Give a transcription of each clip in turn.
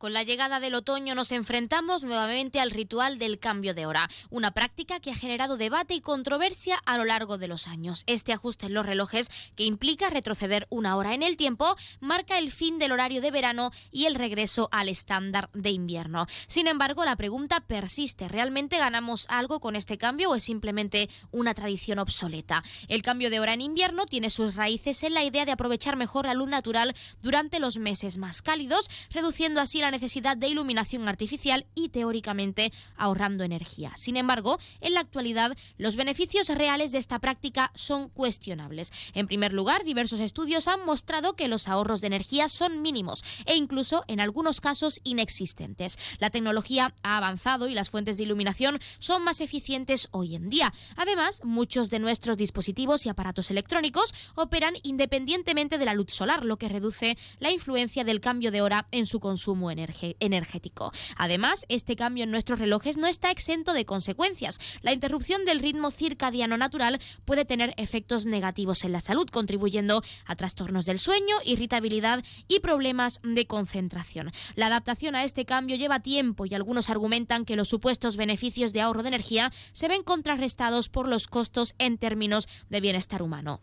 Con la llegada del otoño nos enfrentamos nuevamente al ritual del cambio de hora, una práctica que ha generado debate y controversia a lo largo de los años. Este ajuste en los relojes, que implica retroceder una hora en el tiempo, marca el fin del horario de verano y el regreso al estándar de invierno. Sin embargo, la pregunta persiste, ¿realmente ganamos algo con este cambio o es simplemente una tradición obsoleta? El cambio de hora en invierno tiene sus raíces en la idea de aprovechar mejor la luz natural durante los meses más cálidos, reduciendo así la necesidad de iluminación artificial y teóricamente ahorrando energía. Sin embargo, en la actualidad los beneficios reales de esta práctica son cuestionables. En primer lugar, diversos estudios han mostrado que los ahorros de energía son mínimos e incluso en algunos casos inexistentes. La tecnología ha avanzado y las fuentes de iluminación son más eficientes hoy en día. Además, muchos de nuestros dispositivos y aparatos electrónicos operan independientemente de la luz solar, lo que reduce la influencia del cambio de hora en su consumo energético energético. Además, este cambio en nuestros relojes no está exento de consecuencias. La interrupción del ritmo circadiano natural puede tener efectos negativos en la salud, contribuyendo a trastornos del sueño, irritabilidad y problemas de concentración. La adaptación a este cambio lleva tiempo y algunos argumentan que los supuestos beneficios de ahorro de energía se ven contrarrestados por los costos en términos de bienestar humano.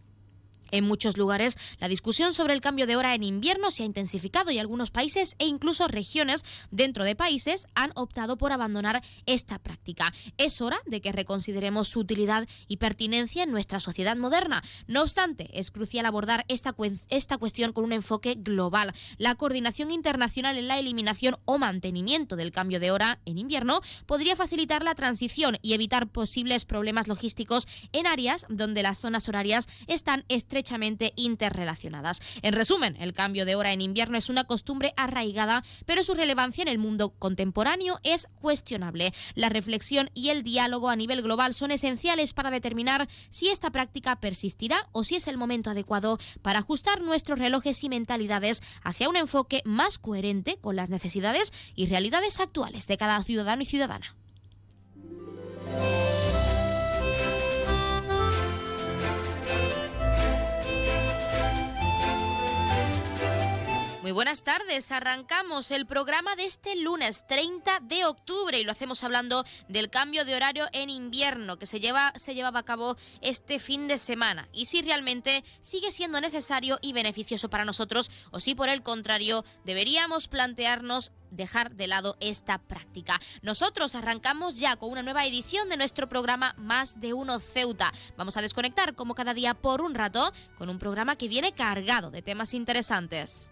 En muchos lugares, la discusión sobre el cambio de hora en invierno se ha intensificado y algunos países e incluso regiones dentro de países han optado por abandonar esta práctica. Es hora de que reconsideremos su utilidad y pertinencia en nuestra sociedad moderna. No obstante, es crucial abordar esta, esta cuestión con un enfoque global. La coordinación internacional en la eliminación o mantenimiento del cambio de hora en invierno podría facilitar la transición y evitar posibles problemas logísticos en áreas donde las zonas horarias están estrechamente estrechamente interrelacionadas. En resumen, el cambio de hora en invierno es una costumbre arraigada, pero su relevancia en el mundo contemporáneo es cuestionable. La reflexión y el diálogo a nivel global son esenciales para determinar si esta práctica persistirá o si es el momento adecuado para ajustar nuestros relojes y mentalidades hacia un enfoque más coherente con las necesidades y realidades actuales de cada ciudadano y ciudadana. Muy buenas tardes, arrancamos el programa de este lunes 30 de octubre y lo hacemos hablando del cambio de horario en invierno que se, lleva, se llevaba a cabo este fin de semana y si realmente sigue siendo necesario y beneficioso para nosotros o si por el contrario deberíamos plantearnos dejar de lado esta práctica. Nosotros arrancamos ya con una nueva edición de nuestro programa Más de Uno Ceuta. Vamos a desconectar como cada día por un rato con un programa que viene cargado de temas interesantes.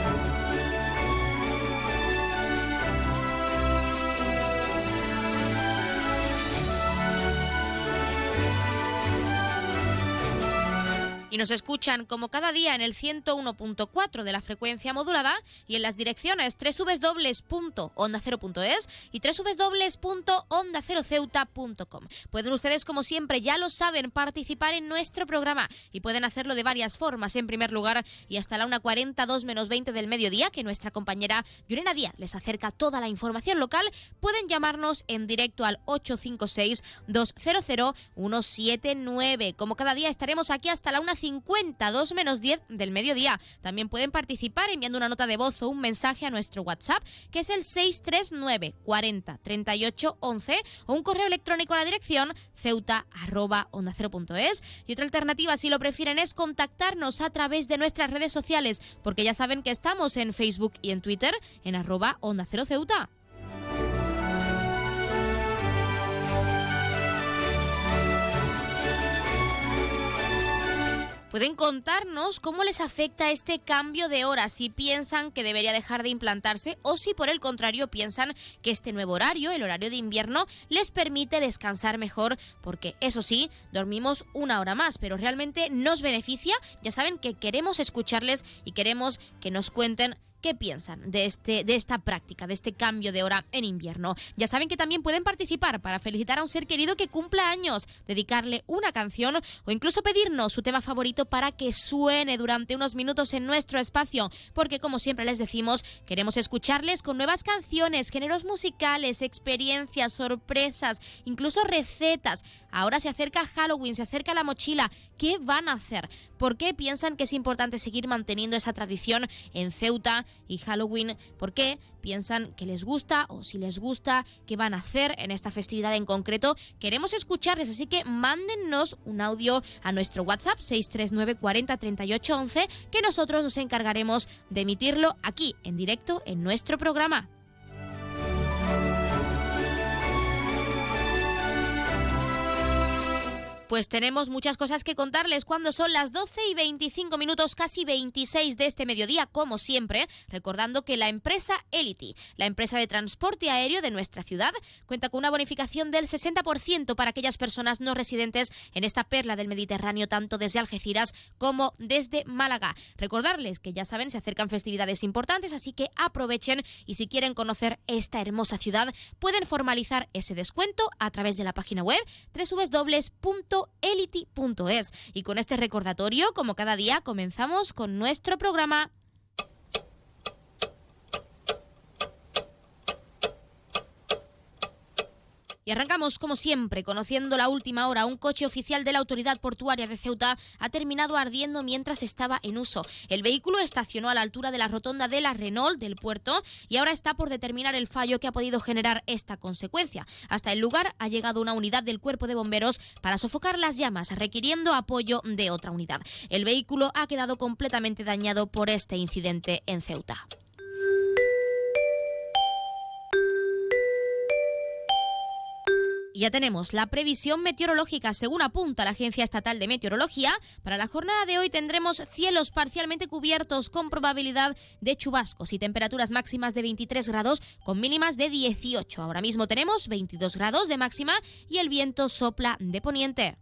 y nos escuchan como cada día en el 101.4 de la frecuencia modulada y en las direcciones www.onda0.es y www.onda0ceuta.com. Pueden ustedes, como siempre, ya lo saben, participar en nuestro programa y pueden hacerlo de varias formas. En primer lugar, y hasta la 1.42 menos 20 del mediodía, que nuestra compañera Yurena Díaz les acerca toda la información local, pueden llamarnos en directo al 856-200-179. Como cada día estaremos aquí hasta la 1 52 menos 10 del mediodía. También pueden participar enviando una nota de voz o un mensaje a nuestro WhatsApp, que es el 639 40 38 11 o un correo electrónico a la dirección ceuta arroba onda Y otra alternativa, si lo prefieren, es contactarnos a través de nuestras redes sociales, porque ya saben que estamos en Facebook y en Twitter en arroba onda cero ceuta. Pueden contarnos cómo les afecta este cambio de hora, si piensan que debería dejar de implantarse o si por el contrario piensan que este nuevo horario, el horario de invierno, les permite descansar mejor, porque eso sí, dormimos una hora más, pero realmente nos beneficia. Ya saben que queremos escucharles y queremos que nos cuenten qué piensan de, este, de esta práctica, de este cambio de hora en invierno. Ya saben que también pueden participar para felicitar a un ser querido que cumpla años, dedicarle una canción o incluso pedirnos su tema favorito para que suene durante unos minutos en nuestro espacio, porque como siempre les decimos, queremos escucharles con nuevas canciones, géneros musicales, experiencias, sorpresas, incluso recetas. Ahora se acerca Halloween, se acerca la mochila. ¿Qué van a hacer? ¿Por qué piensan que es importante seguir manteniendo esa tradición en Ceuta y Halloween? ¿Por qué piensan que les gusta o si les gusta, qué van a hacer en esta festividad en concreto? Queremos escucharles, así que mándennos un audio a nuestro WhatsApp 639 40 38 11 que nosotros nos encargaremos de emitirlo aquí en directo en nuestro programa. Pues tenemos muchas cosas que contarles cuando son las 12 y 25 minutos, casi 26 de este mediodía, como siempre, recordando que la empresa Elity, la empresa de transporte aéreo de nuestra ciudad, cuenta con una bonificación del 60% para aquellas personas no residentes en esta perla del Mediterráneo, tanto desde Algeciras como desde Málaga. Recordarles que ya saben, se acercan festividades importantes, así que aprovechen y si quieren conocer esta hermosa ciudad, pueden formalizar ese descuento a través de la página web www elity.es. Y con este recordatorio, como cada día, comenzamos con nuestro programa. Arrancamos, como siempre, conociendo la última hora. Un coche oficial de la Autoridad Portuaria de Ceuta ha terminado ardiendo mientras estaba en uso. El vehículo estacionó a la altura de la rotonda de la Renault del puerto y ahora está por determinar el fallo que ha podido generar esta consecuencia. Hasta el lugar ha llegado una unidad del cuerpo de bomberos para sofocar las llamas, requiriendo apoyo de otra unidad. El vehículo ha quedado completamente dañado por este incidente en Ceuta. Ya tenemos la previsión meteorológica. Según apunta la Agencia Estatal de Meteorología, para la jornada de hoy tendremos cielos parcialmente cubiertos con probabilidad de chubascos y temperaturas máximas de 23 grados con mínimas de 18. Ahora mismo tenemos 22 grados de máxima y el viento sopla de poniente.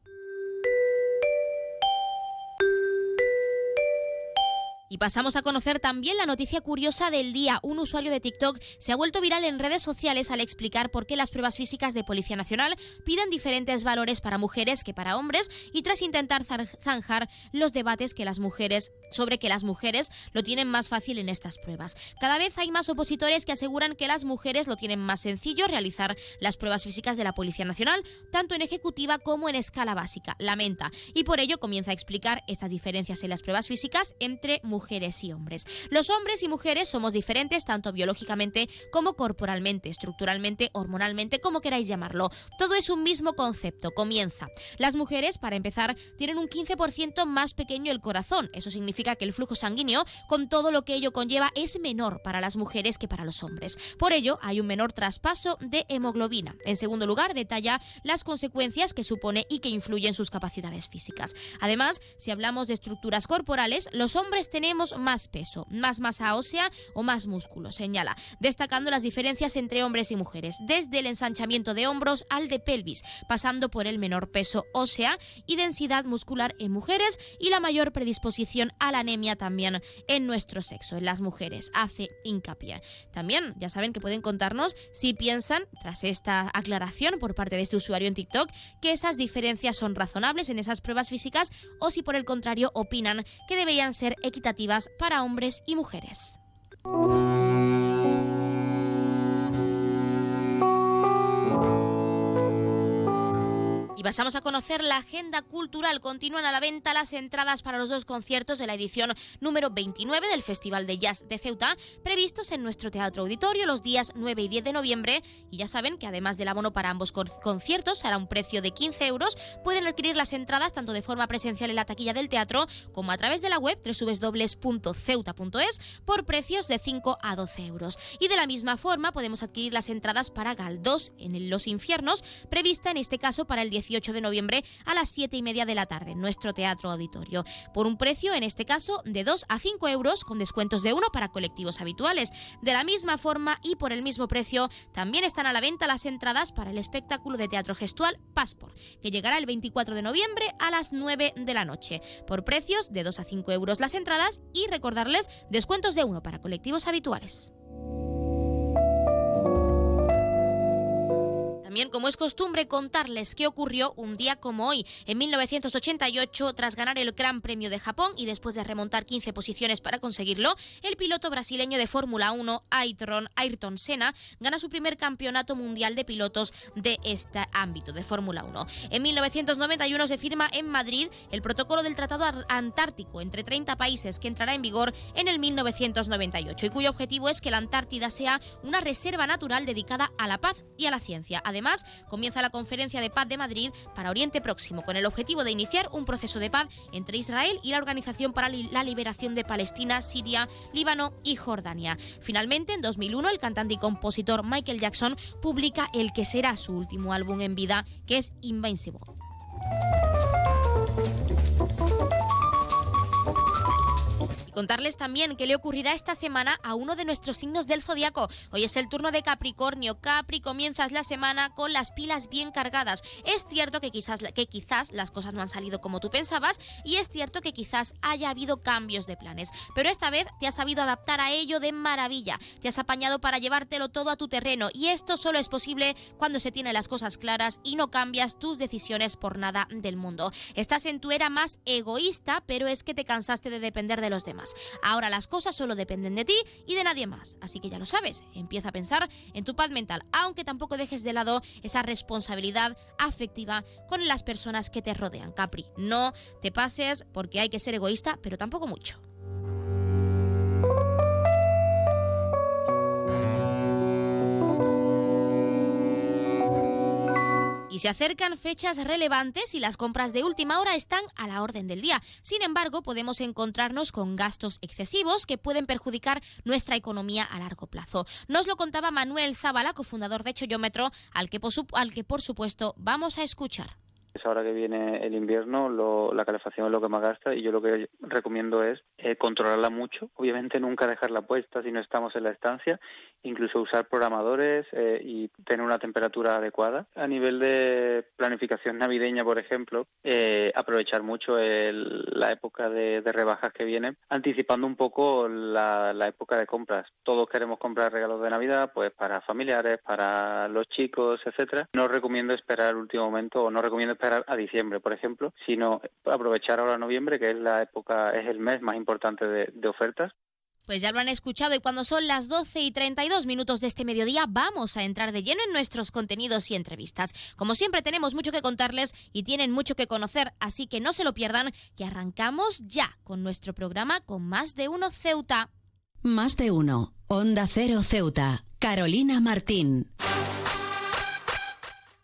Y pasamos a conocer también la noticia curiosa del día. Un usuario de TikTok se ha vuelto viral en redes sociales al explicar por qué las pruebas físicas de Policía Nacional piden diferentes valores para mujeres que para hombres y tras intentar zanjar los debates que las mujeres sobre que las mujeres lo tienen más fácil en estas pruebas. Cada vez hay más opositores que aseguran que las mujeres lo tienen más sencillo realizar las pruebas físicas de la Policía Nacional, tanto en ejecutiva como en escala básica. Lamenta y por ello comienza a explicar estas diferencias en las pruebas físicas entre mujeres mujeres y hombres. Los hombres y mujeres somos diferentes tanto biológicamente como corporalmente, estructuralmente, hormonalmente, como queráis llamarlo. Todo es un mismo concepto. Comienza. Las mujeres, para empezar, tienen un 15% más pequeño el corazón. Eso significa que el flujo sanguíneo, con todo lo que ello conlleva, es menor para las mujeres que para los hombres. Por ello, hay un menor traspaso de hemoglobina. En segundo lugar, detalla las consecuencias que supone y que influyen sus capacidades físicas. Además, si hablamos de estructuras corporales, los hombres tenemos más peso, más masa ósea o más músculo, señala, destacando las diferencias entre hombres y mujeres, desde el ensanchamiento de hombros al de pelvis, pasando por el menor peso ósea y densidad muscular en mujeres y la mayor predisposición a la anemia también en nuestro sexo, en las mujeres, hace hincapié. También ya saben que pueden contarnos si piensan, tras esta aclaración por parte de este usuario en TikTok, que esas diferencias son razonables en esas pruebas físicas o si por el contrario opinan que deberían ser equitativas para hombres y mujeres. Y pasamos a conocer la agenda cultural. Continúan a la venta las entradas para los dos conciertos de la edición número 29 del Festival de Jazz de Ceuta, previstos en nuestro Teatro Auditorio los días 9 y 10 de noviembre. Y ya saben que además del abono para ambos conciertos será un precio de 15 euros. Pueden adquirir las entradas tanto de forma presencial en la taquilla del teatro como a través de la web www.ceuta.es por precios de 5 a 12 euros. Y de la misma forma podemos adquirir las entradas para Galdós en Los Infiernos, prevista en este caso para el 18 28 de noviembre a las 7 y media de la tarde en nuestro teatro auditorio. Por un precio, en este caso, de 2 a 5 euros, con descuentos de 1 para colectivos habituales. De la misma forma y por el mismo precio, también están a la venta las entradas para el espectáculo de teatro gestual Passport, que llegará el 24 de noviembre a las 9 de la noche. Por precios de 2 a 5 euros las entradas y recordarles descuentos de 1 para colectivos habituales. También, como es costumbre, contarles qué ocurrió un día como hoy, en 1988, tras ganar el Gran Premio de Japón y después de remontar 15 posiciones para conseguirlo, el piloto brasileño de Fórmula 1, Ayrton, Ayrton Senna, gana su primer campeonato mundial de pilotos de este ámbito de Fórmula 1. En 1991 se firma en Madrid el protocolo del Tratado Antártico entre 30 países que entrará en vigor en el 1998 y cuyo objetivo es que la Antártida sea una reserva natural dedicada a la paz y a la ciencia. Además, comienza la Conferencia de Paz de Madrid para Oriente Próximo, con el objetivo de iniciar un proceso de paz entre Israel y la Organización para la Liberación de Palestina, Siria, Líbano y Jordania. Finalmente, en 2001, el cantante y compositor Michael Jackson publica el que será su último álbum en vida, que es Invincible. Contarles también qué le ocurrirá esta semana a uno de nuestros signos del zodiaco. Hoy es el turno de Capricornio. Capri, comienzas la semana con las pilas bien cargadas. Es cierto que quizás, que quizás las cosas no han salido como tú pensabas y es cierto que quizás haya habido cambios de planes. Pero esta vez te has sabido adaptar a ello de maravilla. Te has apañado para llevártelo todo a tu terreno y esto solo es posible cuando se tienen las cosas claras y no cambias tus decisiones por nada del mundo. Estás en tu era más egoísta, pero es que te cansaste de depender de los demás. Ahora las cosas solo dependen de ti y de nadie más. Así que ya lo sabes, empieza a pensar en tu paz mental, aunque tampoco dejes de lado esa responsabilidad afectiva con las personas que te rodean. Capri, no te pases porque hay que ser egoísta, pero tampoco mucho. Se acercan fechas relevantes y las compras de última hora están a la orden del día. Sin embargo, podemos encontrarnos con gastos excesivos que pueden perjudicar nuestra economía a largo plazo. Nos lo contaba Manuel Zabala, cofundador de Choyómetro, al que por supuesto vamos a escuchar. Ahora que viene el invierno, la calefacción es lo que más gasta y yo lo que recomiendo es eh, controlarla mucho. Obviamente nunca dejarla puesta si no estamos en la estancia, incluso usar programadores eh, y tener una temperatura adecuada. A nivel de planificación navideña, por ejemplo, eh, aprovechar mucho la época de, rebajas que viene, anticipando un poco la, la época de compras. Todos queremos comprar regalos de Navidad, pues para familiares, para los chicos, etcétera. No recomiendo esperar el último momento o no recomiendo esperar a diciembre, por ejemplo, sino aprovechar ahora noviembre, que es la época, es el mes más importante de, ofertas. Pues ya lo han escuchado y cuando son las 12 y 32 minutos de este mediodía vamos a entrar de lleno en nuestros contenidos y entrevistas. Como siempre tenemos mucho que contarles y tienen mucho que conocer, así que no se lo pierdan, que arrancamos ya con nuestro programa con Más de Uno Ceuta. Más de Uno, Onda Cero Ceuta, Carolina Martín.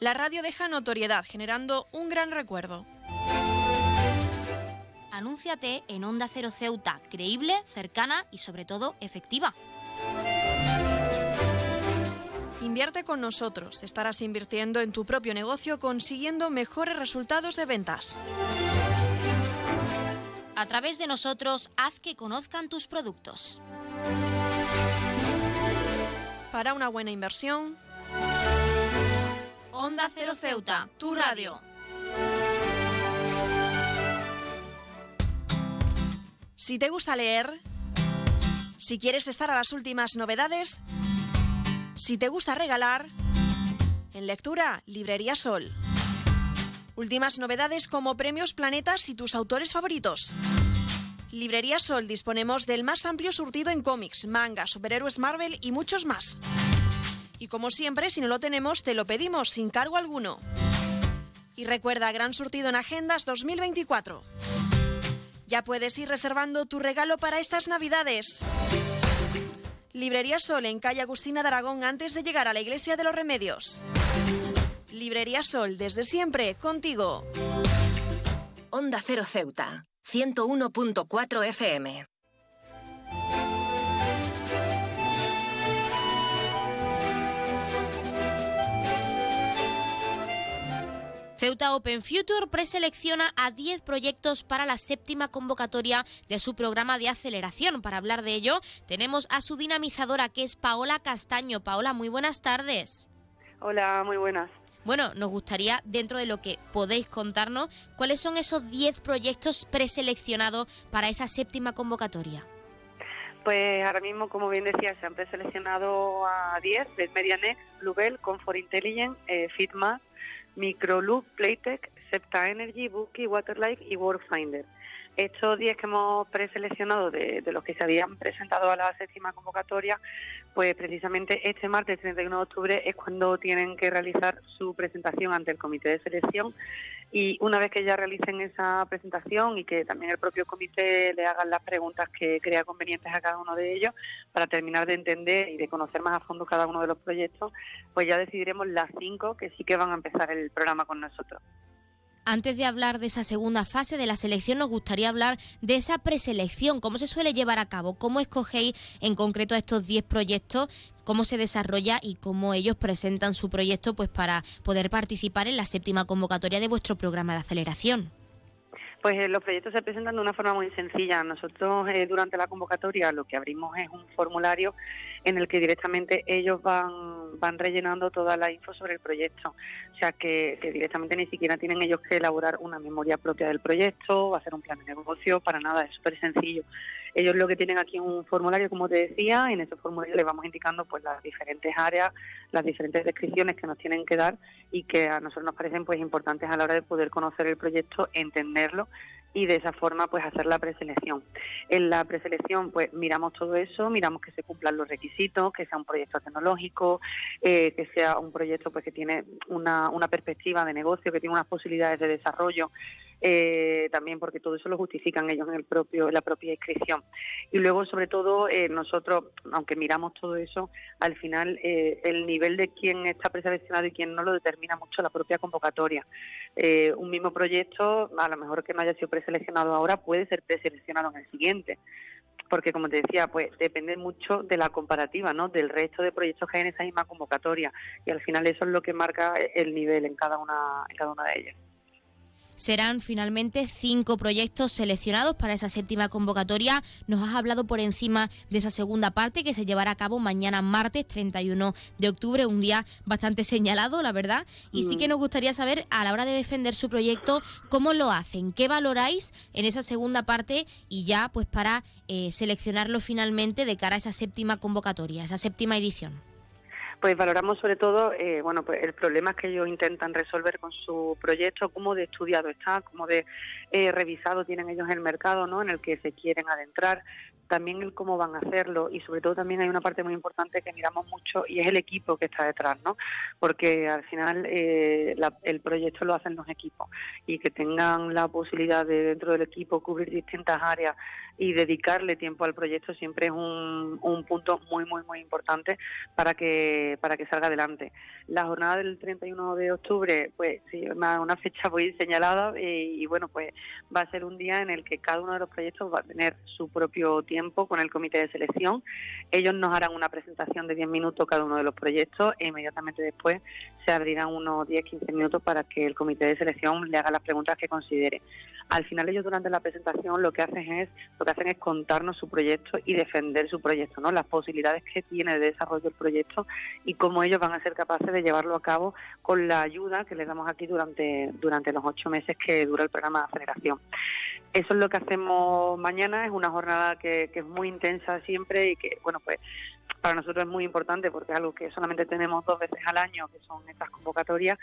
La radio deja notoriedad, generando un gran recuerdo. Anúnciate en Onda Cero Ceuta, creíble, cercana y sobre todo efectiva. Invierte con nosotros. Estarás invirtiendo en tu propio negocio consiguiendo mejores resultados de ventas. A través de nosotros, haz que conozcan tus productos. Para una buena inversión, Onda Cero Ceuta, tu radio. Si te gusta leer, si quieres estar a las últimas novedades, si te gusta regalar, en lectura, Librería Sol. Últimas novedades como premios planetas y tus autores favoritos. Librería Sol disponemos del más amplio surtido en cómics, manga, superhéroes Marvel y muchos más. Y como siempre, si no lo tenemos, te lo pedimos sin cargo alguno. Y recuerda, gran surtido en Agendas 2024. Ya puedes ir reservando tu regalo para estas Navidades. Librería Sol en calle Agustina de Aragón antes de llegar a la Iglesia de los Remedios. Librería Sol, desde siempre, contigo. Onda Cero Ceuta, 101.4 FM. Ceuta Open Future preselecciona a 10 proyectos para la séptima convocatoria de su programa de aceleración. Para hablar de ello, tenemos a su dinamizadora, que es Paola Castaño. Paola, muy buenas tardes. Hola, muy buenas. Bueno, nos gustaría, dentro de lo que podéis contarnos, cuáles son esos 10 proyectos preseleccionados para esa séptima convocatoria. Pues ahora mismo, como bien decía, se han preseleccionado a 10 del MediaNext, Bluebell, Comfort Intelligent, eh, Fitma, Microloop, Playtech, Septa Energy, Bookie, Waterlife y Workfinder. Estos 10 que hemos preseleccionado de, de los que se habían presentado a la séptima convocatoria, pues precisamente este martes 31 de octubre es cuando tienen que realizar su presentación ante el comité de selección y una vez que ya realicen esa presentación y que también el propio comité le hagan las preguntas que crea convenientes a cada uno de ellos para terminar de entender y de conocer más a fondo cada uno de los proyectos, pues ya decidiremos las cinco que sí que van a empezar el programa con nosotros. Antes de hablar de esa segunda fase de la selección, nos gustaría hablar de esa preselección, cómo se suele llevar a cabo, cómo escogéis en concreto a estos 10 proyectos, cómo se desarrolla y cómo ellos presentan su proyecto pues para poder participar en la séptima convocatoria de vuestro programa de aceleración. Pues eh, los proyectos se presentan de una forma muy sencilla. Nosotros eh, durante la convocatoria lo que abrimos es un formulario en el que directamente ellos van, van rellenando toda la info sobre el proyecto. O sea que, que directamente ni siquiera tienen ellos que elaborar una memoria propia del proyecto, hacer un plan de negocio, para nada, es súper sencillo. Ellos lo que tienen aquí es un formulario, como te decía, y en ese formulario les vamos indicando pues las diferentes áreas, las diferentes descripciones que nos tienen que dar y que a nosotros nos parecen pues importantes a la hora de poder conocer el proyecto, entenderlo y de esa forma pues hacer la preselección. En la preselección pues miramos todo eso, miramos que se cumplan los requisitos, que sea un proyecto tecnológico, eh, que sea un proyecto pues que tiene una, una perspectiva de negocio, que tiene unas posibilidades de desarrollo eh, también porque todo eso lo justifican ellos en el propio en la propia inscripción. Y luego, sobre todo, eh, nosotros, aunque miramos todo eso, al final eh, el nivel de quién está preseleccionado y quién no lo determina mucho la propia convocatoria. un mismo proyecto, a lo mejor que no haya sido preseleccionado ahora, puede ser preseleccionado en el siguiente porque como te decía, pues depende mucho de la comparativa, ¿no? Del resto de proyectos que hay en esa misma convocatoria y al final eso es lo que marca el nivel en cada una, en cada una de ellas. Serán finalmente cinco proyectos seleccionados para esa séptima convocatoria. Nos has hablado por encima de esa segunda parte que se llevará a cabo mañana martes 31 de octubre, un día bastante señalado, la verdad. Y sí que mm. nos gustaría saber a la hora de defender su proyecto cómo lo hacen, qué valoráis en esa segunda parte y ya pues para eh, seleccionarlo finalmente de cara a esa séptima convocatoria, esa séptima edición pues valoramos sobre todo eh, bueno pues el problema que ellos intentan resolver con su proyecto cómo de estudiado está cómo de eh, revisado tienen ellos el mercado no en el que se quieren adentrar también el cómo van a hacerlo y sobre todo también hay una parte muy importante que miramos mucho y es el equipo que está detrás, ¿no? Porque al final eh, el proyecto lo hacen los equipos y que tengan la posibilidad de dentro del equipo cubrir distintas áreas y dedicarle tiempo al proyecto siempre es un, un punto muy muy muy importante para que para que salga adelante. La jornada del 31 de octubre, pues sí, una, fecha muy señalada y, y bueno, pues va a ser un día en el que cada uno de los proyectos va a tener su propio tiempo con el comité de selección. Ellos nos harán una presentación de 10 minutos cada uno de los proyectos e inmediatamente después se abrirán unos 10-15 minutos para que el comité de selección le haga las preguntas que considere. Al final ellos durante la presentación lo que hacen es lo que hacen es contarnos su proyecto y defender su proyecto, ¿no? Las posibilidades que tiene de desarrollo del proyecto y cómo ellos van a ser capaces de llevarlo a cabo con la ayuda que les damos aquí durante durante los ocho meses que dura el programa de aceleración. Eso es lo que hacemos mañana, es una jornada que, que es muy intensa siempre y que, bueno, pues para nosotros es muy importante porque es algo que solamente tenemos dos veces al año, que son estas convocatorias,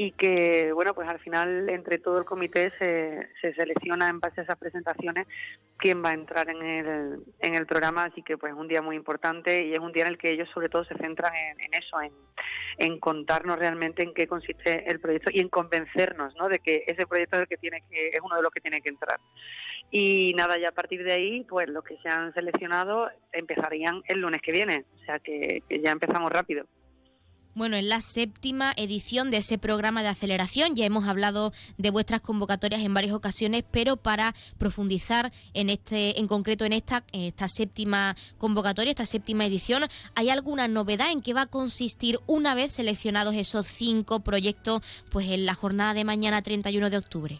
y que, bueno, pues al final entre todo el comité se, se selecciona en base a esas presentaciones quién va a entrar en el, en el programa, así que pues es un día muy importante y es un día en el que ellos sobre todo se centran en, en eso, en, contarnos realmente en qué consiste el proyecto y en convencernos, ¿no?, de que ese proyecto es el que tiene que, es uno de los que tiene que entrar. Y nada, ya a partir de ahí, pues los que se han seleccionado empezarían el lunes que viene, o sea que, ya empezamos rápido. Bueno, en la séptima edición de ese programa de aceleración ya hemos hablado de vuestras convocatorias en varias ocasiones, pero para profundizar en este, en concreto en esta, esta séptima convocatoria, esta séptima edición, ¿hay alguna novedad en qué va a consistir una vez seleccionados esos cinco proyectos, pues en la jornada de mañana 31 de octubre?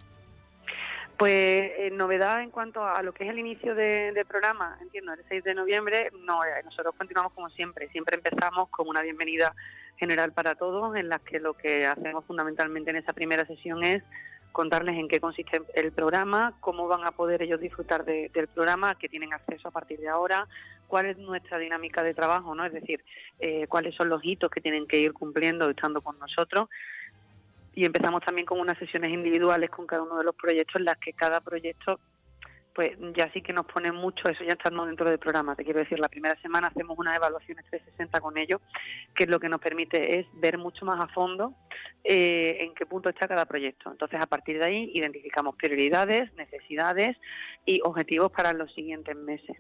Pues eh, novedad en cuanto a lo que es el inicio del programa, entiendo, el 6 de noviembre, no, eh, nosotros continuamos como siempre, siempre empezamos con una bienvenida general para todos, en la que lo que hacemos fundamentalmente en esa primera sesión es contarles en qué consiste el programa, cómo van a poder ellos disfrutar del programa, que tienen acceso a partir de ahora, cuál es nuestra dinámica de trabajo, ¿no? Es decir, eh, cuáles son los hitos que tienen que ir cumpliendo estando con nosotros y empezamos también con unas sesiones individuales con cada uno de los proyectos en las que cada proyecto pues ya sí que nos pone mucho, eso ya estando dentro del programa, te quiero decir, la primera semana hacemos unas evaluaciones 360 con ellos, que lo que nos permite es ver mucho más a fondo eh, en qué punto está cada proyecto. Entonces, a partir de ahí, identificamos prioridades, necesidades y objetivos para los siguientes meses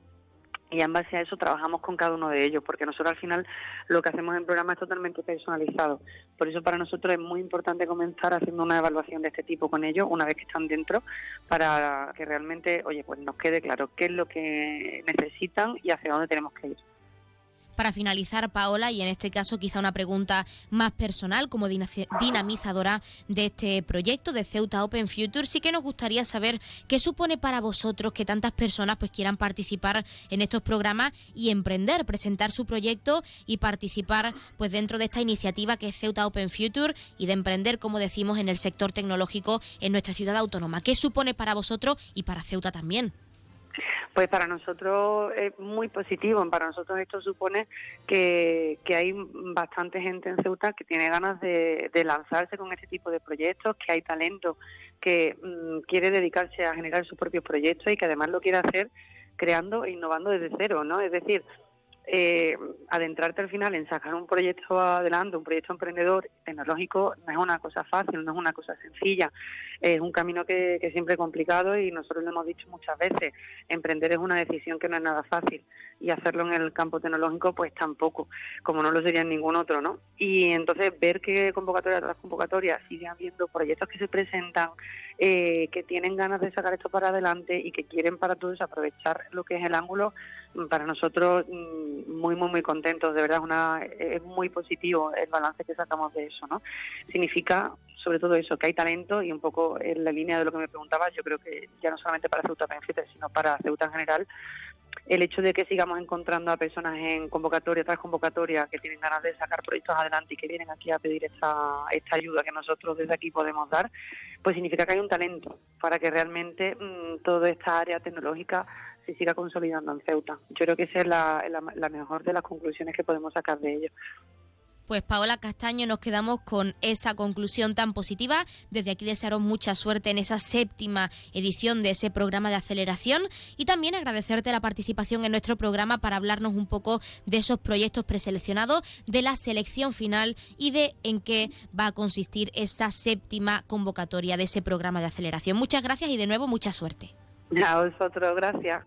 y en base a eso trabajamos con cada uno de ellos, porque nosotros al final lo que hacemos en el programa es totalmente personalizado. Por eso para nosotros es muy importante comenzar haciendo una evaluación de este tipo con ellos una vez que están dentro, para que realmente, oye, pues nos quede claro qué es lo que necesitan y hacia dónde tenemos que ir. Para finalizar, Paola, y en este caso quizá una pregunta más personal como dinamizadora de este proyecto de Ceuta Open Future, sí que nos gustaría saber qué supone para vosotros que tantas personas pues quieran participar en estos programas y emprender, presentar su proyecto y participar pues dentro de esta iniciativa que es Ceuta Open Future y de emprender, como decimos, en el sector tecnológico en nuestra ciudad autónoma. ¿Qué supone para vosotros y para Ceuta también? Pues para nosotros es muy positivo. Para nosotros esto supone que, hay bastante gente en Ceuta que tiene ganas de, lanzarse con este tipo de proyectos, que hay talento que mm, quiere dedicarse a generar sus propios proyectos y que además lo quiere hacer creando e innovando desde cero, ¿no? Es decir, eh, adentrarte al final en sacar un proyecto adelante, un proyecto emprendedor tecnológico, no es una cosa fácil, no es una cosa sencilla. Es un camino que, que siempre es complicado y nosotros lo hemos dicho muchas veces. Emprender es una decisión que no es nada fácil y hacerlo en el campo tecnológico pues tampoco, como no lo sería en ningún otro, ¿no? Y entonces ver que convocatoria tras convocatoria sigue habiendo proyectos que se presentan, eh, que tienen ganas de sacar esto para adelante y que quieren para todos aprovechar lo que es el ángulo, mm, para nosotros mm, muy, muy, muy contentos. De verdad, una, es muy positivo el balance que sacamos de eso, ¿no? Significa, sobre todo eso, que hay talento y un poco en la línea de lo que me preguntabas, yo creo que ya no solamente para Ceuta Benfica, sino para Ceuta en general, el hecho de que sigamos encontrando a personas en convocatoria tras convocatoria que tienen ganas de sacar proyectos adelante y que vienen aquí a pedir esta, esta ayuda que nosotros desde aquí podemos dar, pues significa que hay un talento para que realmente mm, toda esta área tecnológica se siga consolidando en Ceuta. Yo creo que esa es la, la mejor de las conclusiones que podemos sacar de ello. Pues Paola Castaño, nos quedamos con esa conclusión tan positiva. Desde aquí desearos mucha suerte en esa séptima edición de ese programa de aceleración y también agradecerte la participación en nuestro programa para hablarnos un poco de esos proyectos preseleccionados, de la selección final y de en qué va a consistir esa séptima convocatoria de ese programa de aceleración. Muchas gracias y de nuevo mucha suerte. A vosotros, gracias.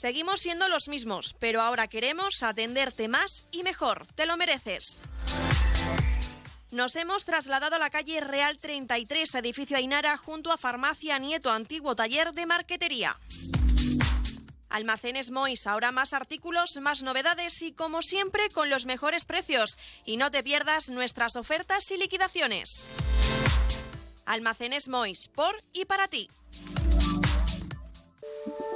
Seguimos siendo los mismos, pero ahora queremos atenderte más y mejor. Te lo mereces. Nos hemos trasladado a la calle Real 33, edificio Ainara, junto a Farmacia Nieto, antiguo taller de marquetería. Almacenes Mois, ahora más artículos, más novedades y como siempre con los mejores precios. Y no te pierdas nuestras ofertas y liquidaciones. Almacenes Mois, por y para ti.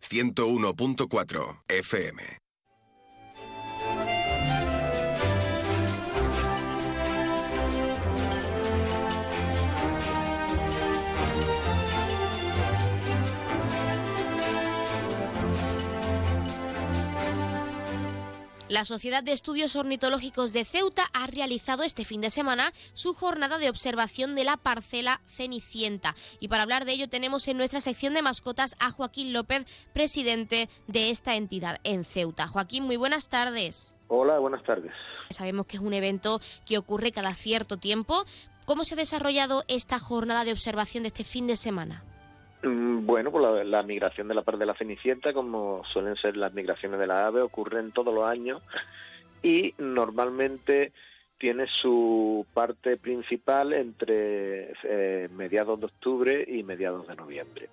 101.4 FM. La Sociedad de Estudios Ornitológicos de Ceuta ha realizado este fin de semana su jornada de observación de la parcela Cenicienta. Y para hablar de ello tenemos en nuestra sección de mascotas a Joaquín López, presidente de esta entidad en Ceuta. Joaquín, muy buenas tardes. Hola, buenas tardes. Sabemos que es un evento que ocurre cada cierto tiempo. ¿Cómo se ha desarrollado esta jornada de observación de este fin de semana? Mm, Bueno, pues la, migración de la par de la cenicienta, como suelen ser las migraciones de la ave, ocurren todos los años y normalmente tiene su parte principal entre eh, mediados de octubre y mediados de noviembre.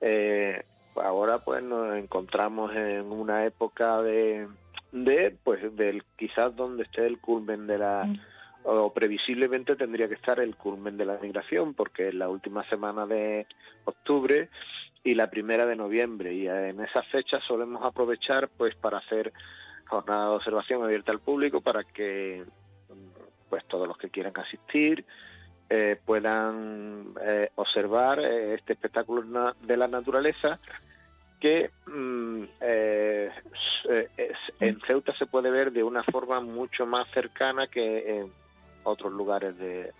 Eh, ahora pues nos encontramos en una época de, de pues del quizás donde esté el culmen de la o previsiblemente tendría que estar el culmen de la migración, porque es la última semana de octubre y la primera de noviembre, y en esas fechas solemos aprovechar pues para hacer jornada de observación abierta al público para que pues todos los que quieran asistir eh, puedan eh, observar eh, este espectáculo de la naturaleza que mm, eh, eh, en Ceuta se puede ver de una forma mucho más cercana que en otros lugares de-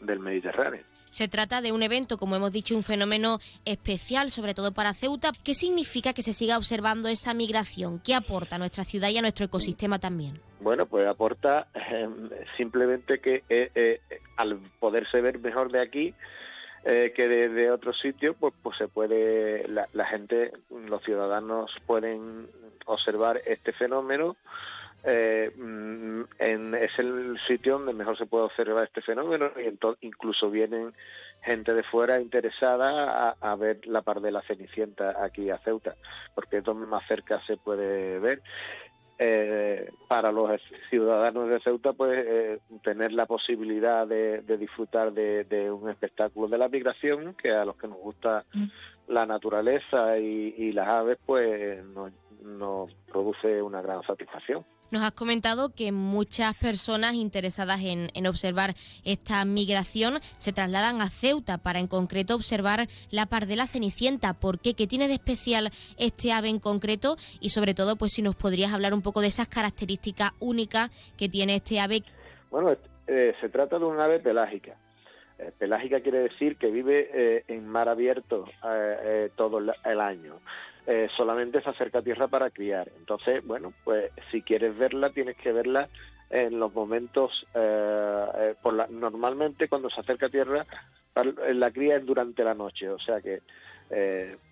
del Mediterráneo. Se trata de un evento, como hemos dicho, un fenómeno especial, sobre todo para Ceuta. ¿Qué significa que se siga observando esa migración? ¿Qué aporta a nuestra ciudad y a nuestro ecosistema también? Bueno, pues aporta eh, simplemente que eh, eh, al poderse ver mejor de aquí eh, que de, de otros sitios, pues, pues se puede, la, la gente, los ciudadanos pueden observar este fenómeno. Eh, mm, en, es el sitio donde mejor se puede observar este fenómeno y ento- incluso vienen gente de fuera interesada a, a ver la par de la Cenicienta aquí a Ceuta, porque es donde más cerca se puede ver eh, para los ciudadanos de Ceuta pues eh, tener la posibilidad de, de disfrutar de, de un espectáculo de la migración que a los que nos gusta la naturaleza y, y las aves pues nos, nos produce una gran satisfacción. Nos has comentado que muchas personas interesadas en, en observar esta migración se trasladan a Ceuta para en concreto observar la pardela cenicienta. ¿Por qué? ¿Qué tiene de especial este ave en concreto? Y sobre todo, pues si nos podrías hablar un poco de esas características únicas que tiene este ave. Bueno, eh, se trata de un ave pelágica. Eh, pelágica quiere decir que vive eh, en mar abierto eh, todo el año. Eh, solamente se acerca a tierra para criar. Entonces, bueno, pues si quieres verla, tienes que verla en los momentos, eh, eh, por la, normalmente cuando se acerca a tierra, la- cría es durante la noche, o sea que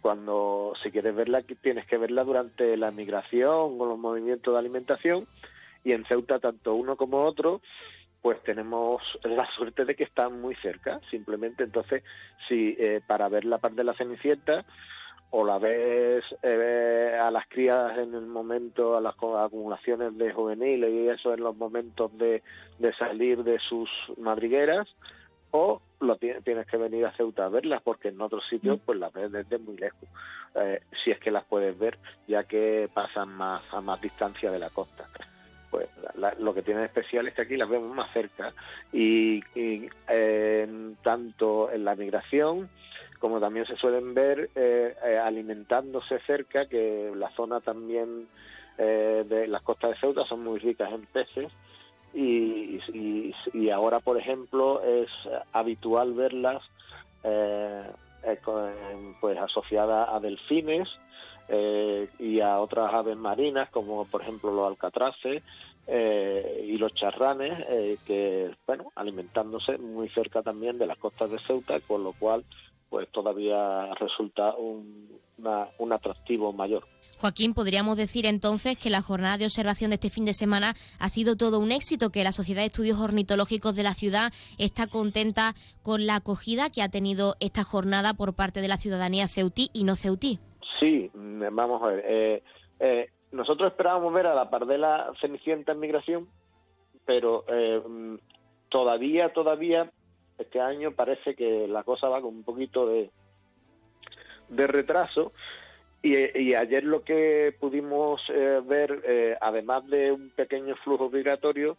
cuando si quieres verla tienes que verla durante la migración o los movimientos de alimentación y en Ceuta tanto uno como otro pues tenemos la suerte de que están muy cerca simplemente entonces si para ver la parte de la cenicienta o la ves eh, a las crías en el momento, a las acumulaciones de juveniles y eso en los momentos de, de salir de sus madrigueras, o lo ti- tienes que venir a Ceuta a verlas porque en otros sitios pues las ves desde muy lejos, eh, si es que las puedes ver, ya que pasan más a más distancia de la costa. Pues la- lo que tiene de especial es que aquí las vemos más cerca y, y, eh, tanto en la migración como también se suelen ver eh, eh, alimentándose cerca, que la zona también eh, de las costas de Ceuta son muy ricas en peces y, ahora, por ejemplo, es habitual verlas pues asociadas a delfines y a otras aves marinas, como por ejemplo los alcatraces y los charranes, que, bueno, alimentándose muy cerca también de las costas de Ceuta, con lo cual pues todavía resulta un, una- un atractivo mayor. Joaquín, podríamos decir entonces que la jornada de observación de este fin de semana ha sido todo un éxito, que la Sociedad de Estudios Ornitológicos de la ciudad está contenta con la acogida que ha tenido esta jornada por parte de la ciudadanía ceutí y no ceutí. Sí, mm, vamos a ver. Eh, eh, nosotros esperábamos ver a la pardela cenicienta en migración, pero eh, mm, todavía, todavía, este año parece que la cosa va con un poquito de, de retraso. Y, ayer lo que pudimos eh, ver, eh, además de un pequeño flujo migratorio,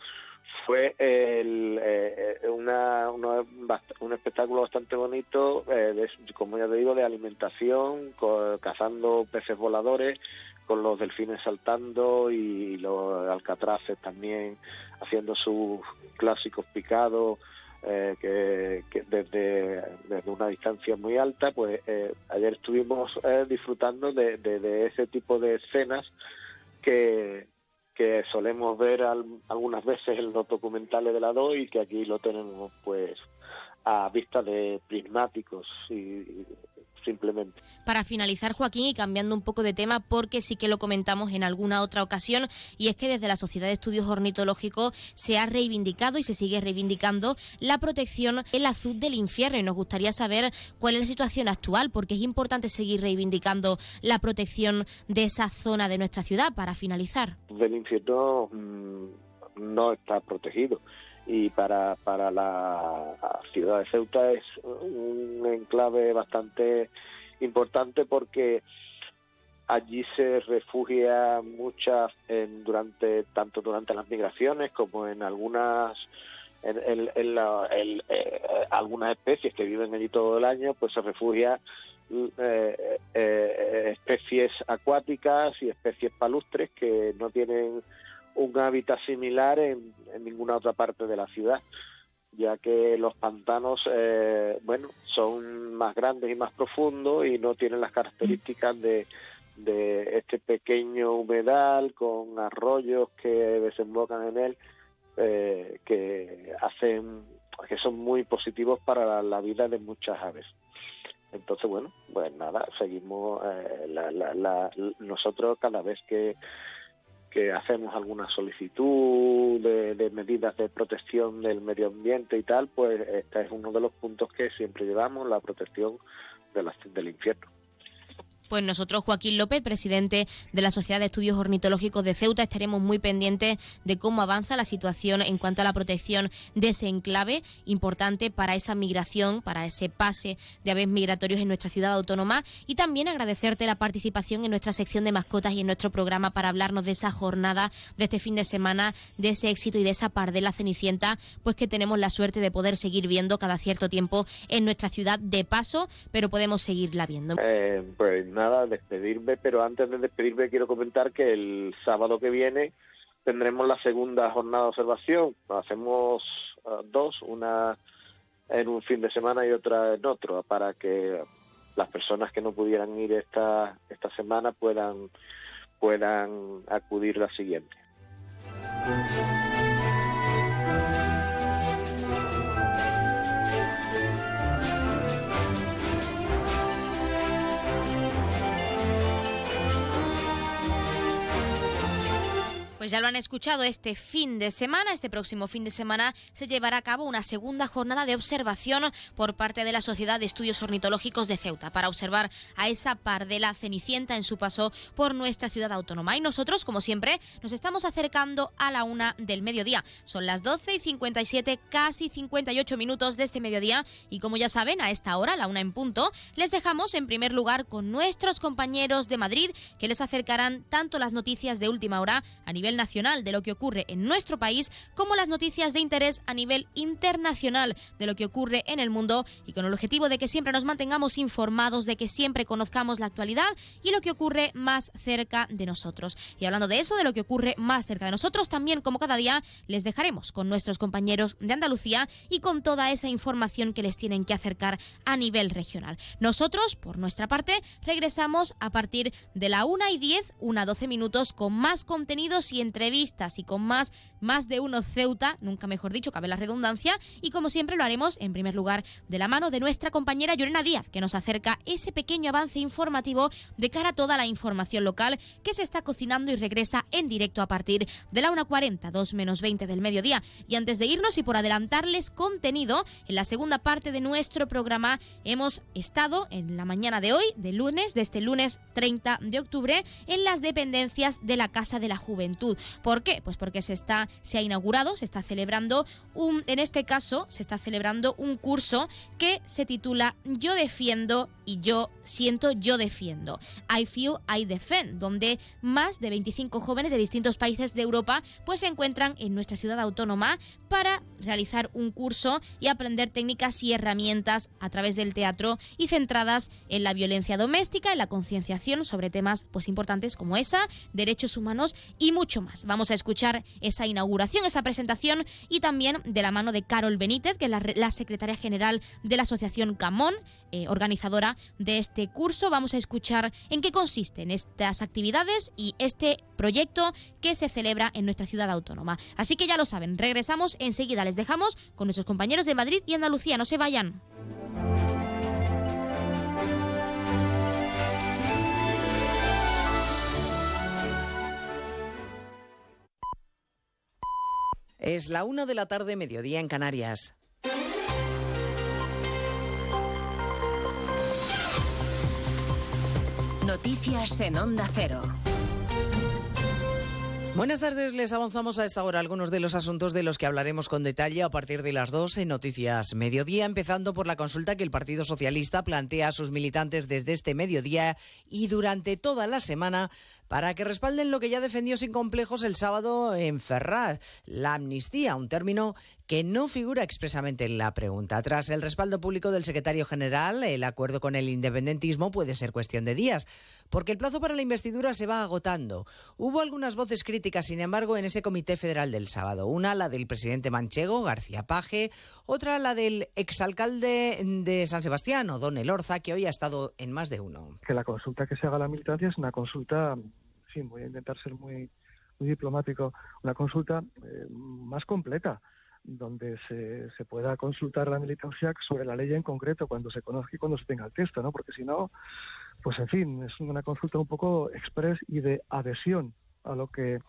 fue eh, una, un espectáculo bastante bonito, como ya te digo, de alimentación, cazando peces voladores, con los delfines saltando y los alcatraces también haciendo sus clásicos picados eh, que, desde, una distancia muy alta, pues eh, ayer estuvimos eh, disfrutando de, ese tipo de escenas que, que solemos ver algunas veces en los documentales de la DO y que aquí lo tenemos pues a vista de prismáticos y, simplemente. Para finalizar, Joaquín, y cambiando un poco de tema, porque sí que lo comentamos en alguna otra ocasión, y es que desde la Sociedad de Estudios Ornitológicos se ha reivindicado y se sigue reivindicando la protección el azul del infierno. Y nos gustaría saber cuál es la situación actual, porque es importante seguir reivindicando la protección de esa zona de nuestra ciudad. Para finalizar. Del infierno mm, no está protegido y para, para la ciudad de Ceuta es un enclave bastante importante porque allí se refugia muchas en, durante tanto durante las migraciones como en algunas en, eh, algunas especies que viven allí todo el año pues se refugia eh, eh, especies acuáticas y especies palustres que no tienen un hábitat similar en, ninguna otra parte de la ciudad, ya que los pantanos, eh, bueno, son más grandes y más profundos y no tienen las características de, de este pequeño humedal con arroyos que desembocan en él, eh, que hacen que son muy positivos para la, vida de muchas aves. Entonces, bueno, pues nada, seguimos eh, nosotros cada vez que que hacemos alguna solicitud de, medidas de protección del medio ambiente y tal, pues este es uno de los puntos que siempre llevamos, la protección del infierno. Pues nosotros, Joaquín López, presidente de la Sociedad de Estudios Ornitológicos de Ceuta, estaremos muy pendientes de cómo avanza la situación en cuanto a la protección de ese enclave importante para esa migración, para ese pase de aves migratorios en nuestra ciudad autónoma y también agradecerte la participación en nuestra sección de mascotas y en nuestro programa para hablarnos de esa jornada de este fin de semana, de ese éxito y de esa par de la Cenicienta, pues que tenemos la suerte de poder seguir viendo cada cierto tiempo en nuestra ciudad de paso, pero podemos seguirla viendo. Eh, pues nada, despedirme, pero antes de despedirme quiero comentar que el sábado que viene tendremos la segunda jornada de observación. Hacemos uh, dos, una en un fin de semana y otra en otro, para que las personas que no pudieran ir esta, esta semana puedan, puedan acudir la siguiente. Pues ya lo han escuchado, este fin de semana, este próximo fin de semana, se llevará a cabo una segunda jornada de observación por parte de la Sociedad de Estudios Ornitológicos de Ceuta para observar a esa pardela cenicienta en su paso por nuestra ciudad autónoma. Y nosotros, como siempre, nos estamos acercando a la una del mediodía. Son las 12 y 57, casi 58 minutos de este mediodía. Y como ya saben, a esta hora, la una en punto, les dejamos en primer lugar con nuestros compañeros de Madrid que les acercarán tanto las noticias de última hora a nivel nacional de lo que ocurre en nuestro país como las noticias de interés a nivel internacional de lo que ocurre en el mundo y con el objetivo de que siempre nos mantengamos informados, de que siempre conozcamos la actualidad y lo que ocurre más cerca de nosotros. Y hablando de eso, de lo que ocurre más cerca de nosotros, también como cada día les dejaremos con nuestros compañeros de Andalucía y con toda esa información que les tienen que acercar a nivel regional. Nosotros, por nuestra parte, regresamos a partir de la 1 y 10, 1 a 12 minutos con más contenidos y y entrevistas y con más, más de uno Ceuta, nunca mejor dicho, cabe la redundancia, y como siempre lo haremos en primer lugar de la mano de nuestra compañera Llorena Díaz, que nos acerca ese pequeño avance informativo de cara a toda la información local que se está cocinando y regresa en directo a partir de la 1.40, 2 menos 20 del mediodía. Y antes de irnos y por adelantarles contenido, en la segunda parte de nuestro programa hemos estado en la mañana de hoy, de lunes, de este lunes 30 de octubre, en las dependencias de la Casa de la Juventud. ¿Por qué? Pues porque se está se ha inaugurado, se está celebrando un en este caso se está celebrando un curso que se titula Yo defiendo y yo siento, yo defiendo. I feel, I defend, donde más de 25 jóvenes de distintos países de Europa pues se encuentran en nuestra ciudad autónoma para realizar un curso y aprender técnicas y herramientas a través del teatro y centradas en la violencia doméstica, en la concienciación sobre temas pues importantes como esa, derechos humanos y mucho más. Vamos a escuchar esa inauguración, esa presentación y también de la mano de Carol Benítez, que es la, secretaria general de la Asociación Camón, eh, organizadora de este curso. Vamos a escuchar en qué consisten estas actividades y este proyecto que se celebra en nuestra ciudad autónoma. Así que ya lo saben, regresamos enseguida. Les dejamos con nuestros compañeros de Madrid y Andalucía. No se vayan. Es la una de la tarde, mediodía en Canarias. Noticias en Onda Cero. Buenas tardes, les avanzamos a esta hora algunos de los asuntos de los que hablaremos con detalle a partir de las dos en Noticias Mediodía, empezando por la consulta que el Partido Socialista plantea a sus militantes desde este mediodía y durante toda la semana para que respalden lo que ya defendió sin complejos el sábado en Ferraz, la amnistía, un término que no figura expresamente en la pregunta. Tras el respaldo público del secretario general, el acuerdo con el independentismo puede ser cuestión de días, porque el plazo para la investidura se va agotando. Hubo algunas voces críticas, sin embargo, en ese comité federal del sábado. Una, la del presidente manchego, García Paje, otra, la del exalcalde de San Sebastián, Don Elorza, que hoy ha estado en más de uno. Que la consulta que se haga a la militancia es una consulta, voy a intentar ser muy, muy diplomático, una consulta eh, más completa donde se, se, pueda consultar la militancia sobre la ley en concreto cuando se conozca y cuando se tenga el texto, ¿no? Porque si no, pues en fin, es una consulta un poco express y de adhesión a lo que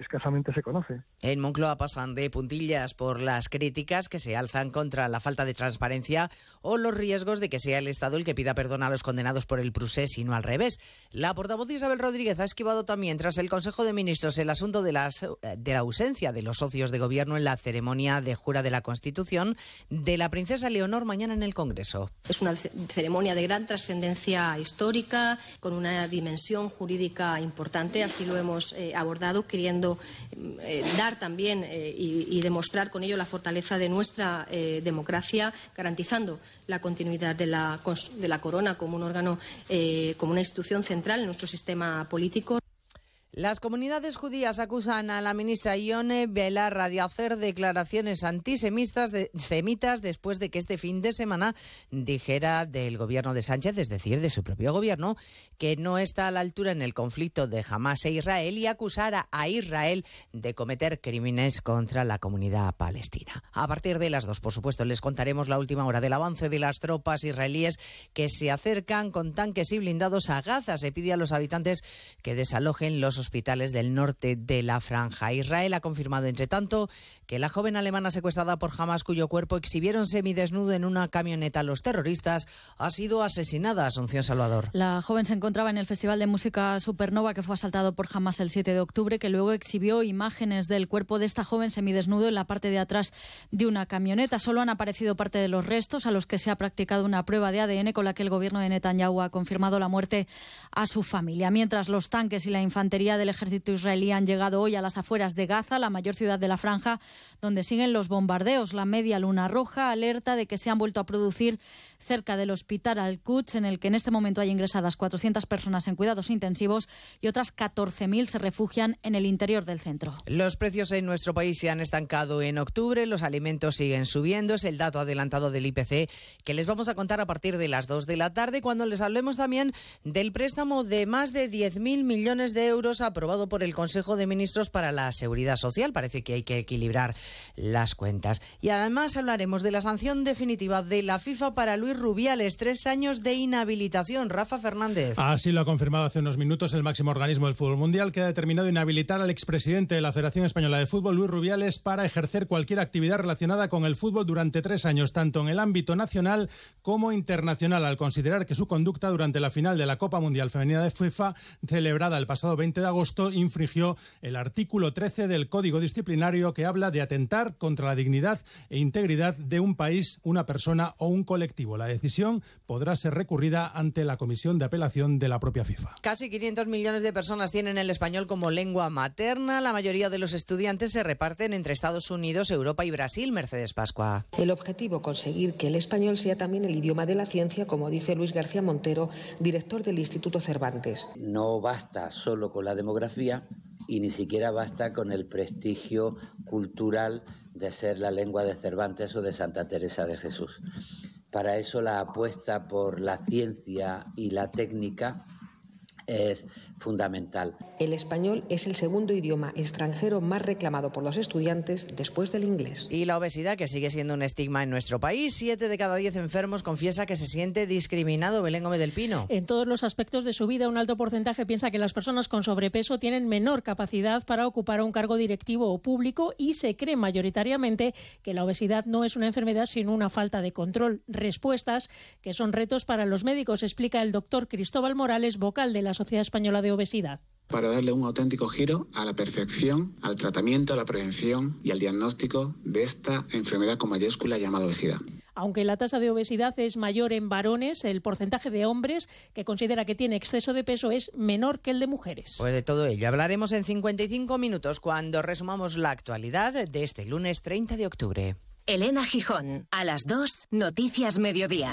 escasamente se conoce. En Moncloa pasan de puntillas por las críticas que se alzan contra la falta de transparencia o los riesgos de que sea el Estado el que pida perdón a los condenados por el procés y no al revés. La portavoz Isabel Rodríguez ha esquivado también tras el Consejo de Ministros el asunto de, las, de la ausencia de los socios de gobierno en la ceremonia de jura de la Constitución de la princesa Leonor mañana en el Congreso. Es una ceremonia de gran trascendencia histórica, con una dimensión jurídica importante, así lo hemos eh, abordado, queriendo eh, dar también eh, y, demostrar con ello la fortaleza de nuestra eh, democracia, garantizando la continuidad de la, de la corona como un órgano, como una institución central en nuestro sistema político. Las comunidades judías acusan a la ministra Ione Belarra de hacer declaraciones antisemitas semitas después de que este fin de semana dijera del gobierno de Sánchez, es decir, de su propio gobierno, que no está a la altura en el conflicto de Hamas e Israel y acusara a Israel de cometer crímenes contra la comunidad palestina. A partir de las dos, por supuesto, les contaremos la última hora del avance de las tropas israelíes que se acercan con tanques y blindados a Gaza. Se pide a los habitantes que desalojen los hospitales del norte de la franja. Israel ha confirmado, entre tanto, que la joven alemana secuestrada por Hamas, cuyo cuerpo exhibieron semidesnudo en una camioneta los terroristas, ha sido asesinada. Asunción Salvador. La joven se encontraba en el Festival de Música Supernova que fue asaltado por Hamas el 7 de octubre, que luego exhibió imágenes del cuerpo de esta joven semidesnudo en la parte de atrás de una camioneta. Solo han aparecido parte de los restos a los que se ha practicado una prueba de ADN con la que el gobierno de Netanyahu ha confirmado la muerte a su familia. Mientras los tanques y la infantería del ejército israelí han llegado hoy a las afueras de Gaza, la mayor ciudad de la franja, donde siguen los bombardeos. La media luna roja alerta de que se han vuelto a producir cerca del hospital Al-Quds, en el que en este momento hay ingresadas 400 personas en cuidados intensivos y otras 14.000 se refugian en el interior del centro. Los precios en nuestro país se han estancado en octubre, los alimentos siguen subiendo, es el dato adelantado del IPC que les vamos a contar a partir de las 2 de la tarde cuando les hablemos también del préstamo de más de 10.000 millones de euros aprobado por el Consejo de Ministros para la Seguridad Social. Parece que hay que equilibrar las cuentas. Y además hablaremos de la sanción definitiva de la FIFA para Luis Rubiales, tres años de inhabilitación. Rafa Fernández. Así lo ha confirmado hace unos minutos el máximo organismo del fútbol mundial que ha determinado inhabilitar al expresidente de la Federación Española de Fútbol, Luis Rubiales, para ejercer cualquier actividad relacionada con el fútbol durante tres años, tanto en el ámbito nacional como internacional, al considerar que su conducta durante la final de la Copa Mundial Femenina de FIFA, celebrada el pasado 20 de agosto, infringió el artículo 13 del Código Disciplinario que habla de atentar contra la dignidad e integridad de un país, una persona o un colectivo. La decisión podrá ser recurrida ante la Comisión de Apelación de la propia FIFA. Casi 500 millones de personas tienen el español como lengua materna. La mayoría de los estudiantes se reparten entre Estados Unidos, Europa y Brasil. Mercedes Pascua. El objetivo, conseguir que el español sea también el idioma de la ciencia, como dice Luis García Montero, director del Instituto Cervantes. No basta solo con la demografía y ni siquiera basta con el prestigio cultural de ser la lengua de Cervantes o de Santa Teresa de Jesús. Para eso la apuesta por la ciencia y la técnica es fundamental. El español es el segundo idioma extranjero más reclamado por los estudiantes después del inglés. Y la obesidad, que sigue siendo un estigma en nuestro país. Siete de cada diez enfermos confiesa que se siente discriminado. Belén Gómez del Pino. En todos los aspectos de su vida, un alto porcentaje piensa que las personas con sobrepeso tienen menor capacidad para ocupar un cargo directivo o público y se cree mayoritariamente que la obesidad no es una enfermedad sino una falta de control. Respuestas que son retos para los médicos, explica el doctor Cristóbal Morales, vocal de la Sociedad Española de Obesidad para darle un auténtico giro a la percepción, al tratamiento, a la prevención y al diagnóstico de esta enfermedad con mayúscula llamada obesidad. Aunque la tasa de obesidad es mayor en varones, el porcentaje de hombres que considera que tiene exceso de peso es menor que el de mujeres. Pues de todo ello hablaremos en 55 minutos cuando resumamos la actualidad de este lunes 30 de octubre. Elena Gijón, a las 2, Noticias Mediodía.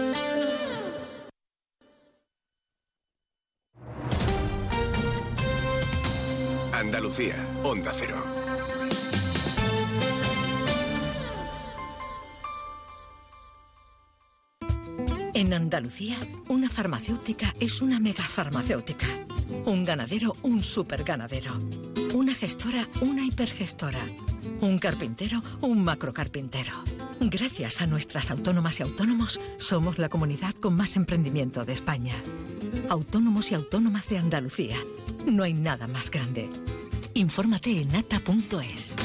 Andalucía, Onda Cero. En Andalucía, una farmacéutica es una megafarmacéutica. Un ganadero, un superganadero. Una gestora, una hipergestora. Un carpintero, un macrocarpintero. Gracias a nuestras autónomas y autónomos, somos la comunidad con más emprendimiento de España. Autónomos y autónomas de Andalucía. No hay nada más grande. Infórmate en ata.es.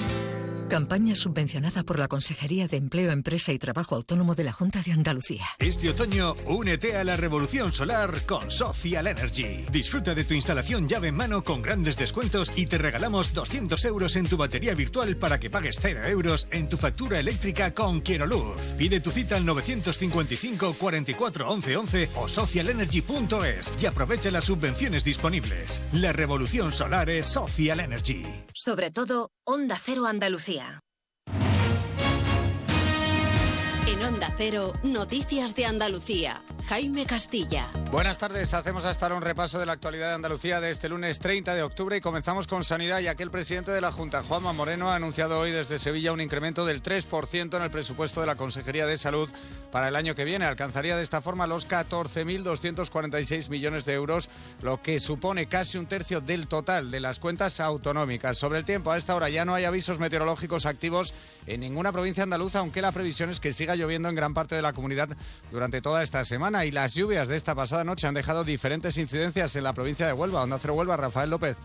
Campaña subvencionada por la Consejería de Empleo, Empresa y Trabajo Autónomo de la Junta de Andalucía. Este otoño, únete a la revolución solar con Social Energy. Disfruta de tu instalación llave en mano con grandes descuentos y te regalamos 200 euros en tu batería virtual para que pagues 0 euros en tu factura eléctrica con Quiero Luz. Pide tu cita al 955 44 11 11 o socialenergy.es y aprovecha las subvenciones disponibles. La revolución solar es Social Energy. Sobre todo, Onda Cero Andalucía. En Onda Cero, Noticias de Andalucía. Jaime Castilla. Buenas tardes, hacemos hasta ahora un repaso de la actualidad de Andalucía de este lunes 30 de octubre y comenzamos con sanidad ya que el presidente de la Junta, Juanma Moreno, ha anunciado hoy desde Sevilla un incremento del 3% en el presupuesto de la Consejería de Salud para el año que viene. Alcanzaría de esta forma los 14.246 millones de euros, lo que supone casi un tercio del total de las cuentas autonómicas. Sobre el tiempo, a esta hora ya no hay avisos meteorológicos activos en ninguna provincia andaluza, aunque la previsión es que siga lloviendo en gran parte de la comunidad durante toda esta semana y las lluvias de esta pasada noche han dejado diferentes incidencias en la provincia de Huelva. Onda Cero Huelva, Rafael López.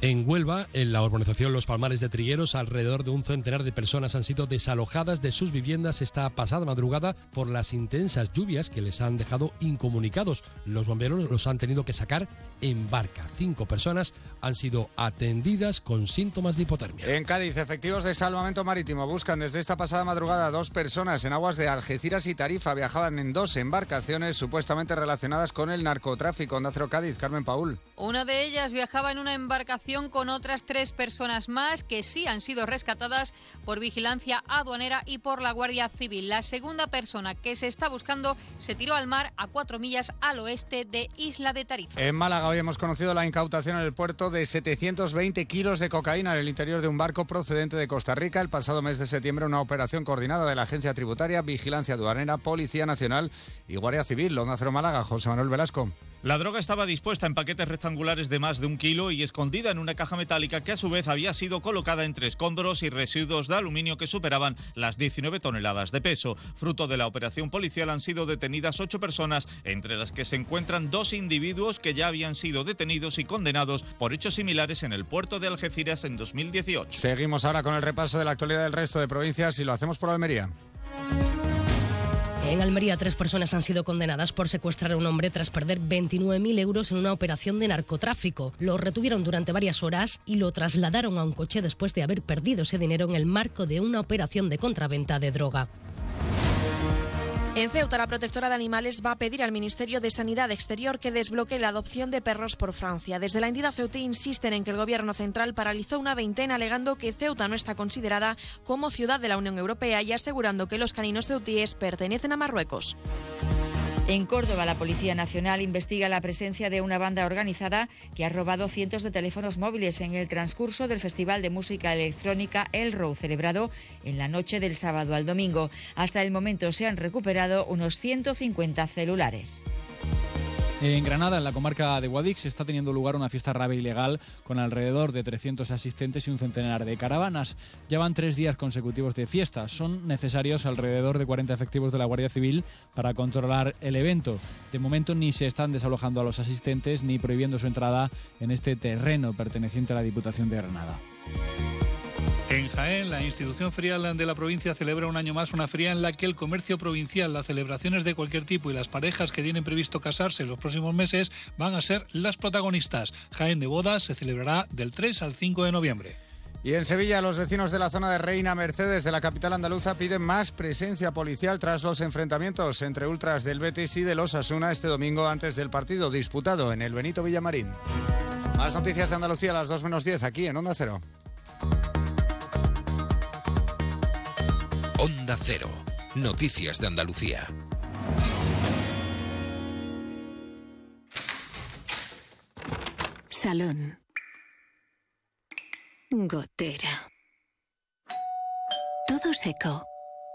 En Huelva, en la urbanización Los Palmares de Trigueros, alrededor de un centenar de personas han sido desalojadas de sus viviendas esta pasada madrugada por las intensas lluvias que les han dejado incomunicados. Los bomberos los han tenido que sacar en barca. Cinco personas han sido atendidas con síntomas de hipotermia. En Cádiz, efectivos de salvamento marítimo buscan desde esta pasada madrugada a dos personas en aguas de Algeciras y Tarifa. Viajaban en dos embarcaciones supuestamente relacionadas con el narcotráfico. Onda Cero Cádiz, Carmen Paul. Una de ellas viajaba en una embarcación con otras tres personas más que sí han sido rescatadas por vigilancia aduanera y por la Guardia Civil. La segunda persona que se está buscando se tiró al mar a cuatro millas al oeste de Isla de Tarifa. En Málaga hoy hemos conocido la incautación en el puerto de 720 kilos de cocaína en el interior de un barco procedente de Costa Rica. El pasado mes de septiembre una operación coordinada de la Agencia Tributaria, Vigilancia Aduanera, Policía Nacional y Guardia Civil. Onda Cero Málaga, José Manuel Velasco. La droga estaba dispuesta en paquetes rectangulares de más de un kilo y escondida en una caja metálica que a su vez había sido colocada entre escombros y residuos de aluminio que superaban las 19 toneladas de peso. Fruto de la operación policial han sido detenidas ocho personas, entre las que se encuentran dos individuos que ya habían sido detenidos y condenados por hechos similares en el puerto de Algeciras en 2018. Seguimos ahora con el repaso de la actualidad del resto de provincias y lo hacemos por Almería. En Almería, tres personas han sido condenadas por secuestrar a un hombre tras perder 29.000 euros en una operación de narcotráfico. Lo retuvieron durante varias horas y lo trasladaron a un coche después de haber perdido ese dinero en el marco de una operación de contraventa de droga. En Ceuta, la protectora de animales va a pedir al Ministerio de Sanidad Exterior que desbloquee la adopción de perros por Francia. Desde la entidad ceutí insisten en que el gobierno central paralizó una veintena alegando que Ceuta no está considerada como ciudad de la Unión Europea y asegurando que los caninos ceutíes pertenecen a Marruecos. En Córdoba, la Policía Nacional investiga la presencia de una banda organizada que ha robado cientos de teléfonos móviles en el transcurso del Festival de Música Electrónica El Row, celebrado en la noche del sábado al domingo. Hasta el momento se han recuperado unos 150 celulares. En Granada, en la comarca de Guadix, está teniendo lugar una fiesta rave ilegal con alrededor de 300 asistentes y un centenar de caravanas. Ya van tres días consecutivos de fiesta. Son necesarios alrededor de 40 efectivos de la Guardia Civil para controlar el evento. De momento ni se están desalojando a los asistentes ni prohibiendo su entrada en este terreno perteneciente a la Diputación de Granada. En Jaén, la institución ferial de la provincia celebra un año más una feria en la que el comercio provincial, las celebraciones de cualquier tipo y las parejas que tienen previsto casarse en los próximos meses van a ser las protagonistas. Jaén de Bodas se celebrará del 3 al 5 de noviembre. Y en Sevilla, los vecinos de la zona de Reina Mercedes de la capital andaluza piden más presencia policial tras los enfrentamientos entre ultras del Betis y de los Asuna este domingo antes del partido disputado en el Benito Villamarín. Más noticias de Andalucía a las 2 menos 10 aquí en Onda Cero. Onda Cero. Noticias de Andalucía. Salón. Gotera. Todo seco.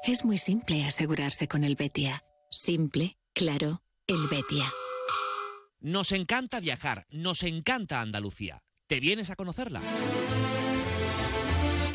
Es muy simple asegurarse con el Betia. Simple, claro, el Betia. Nos encanta viajar, nos encanta Andalucía. ¿Te vienes a conocerla?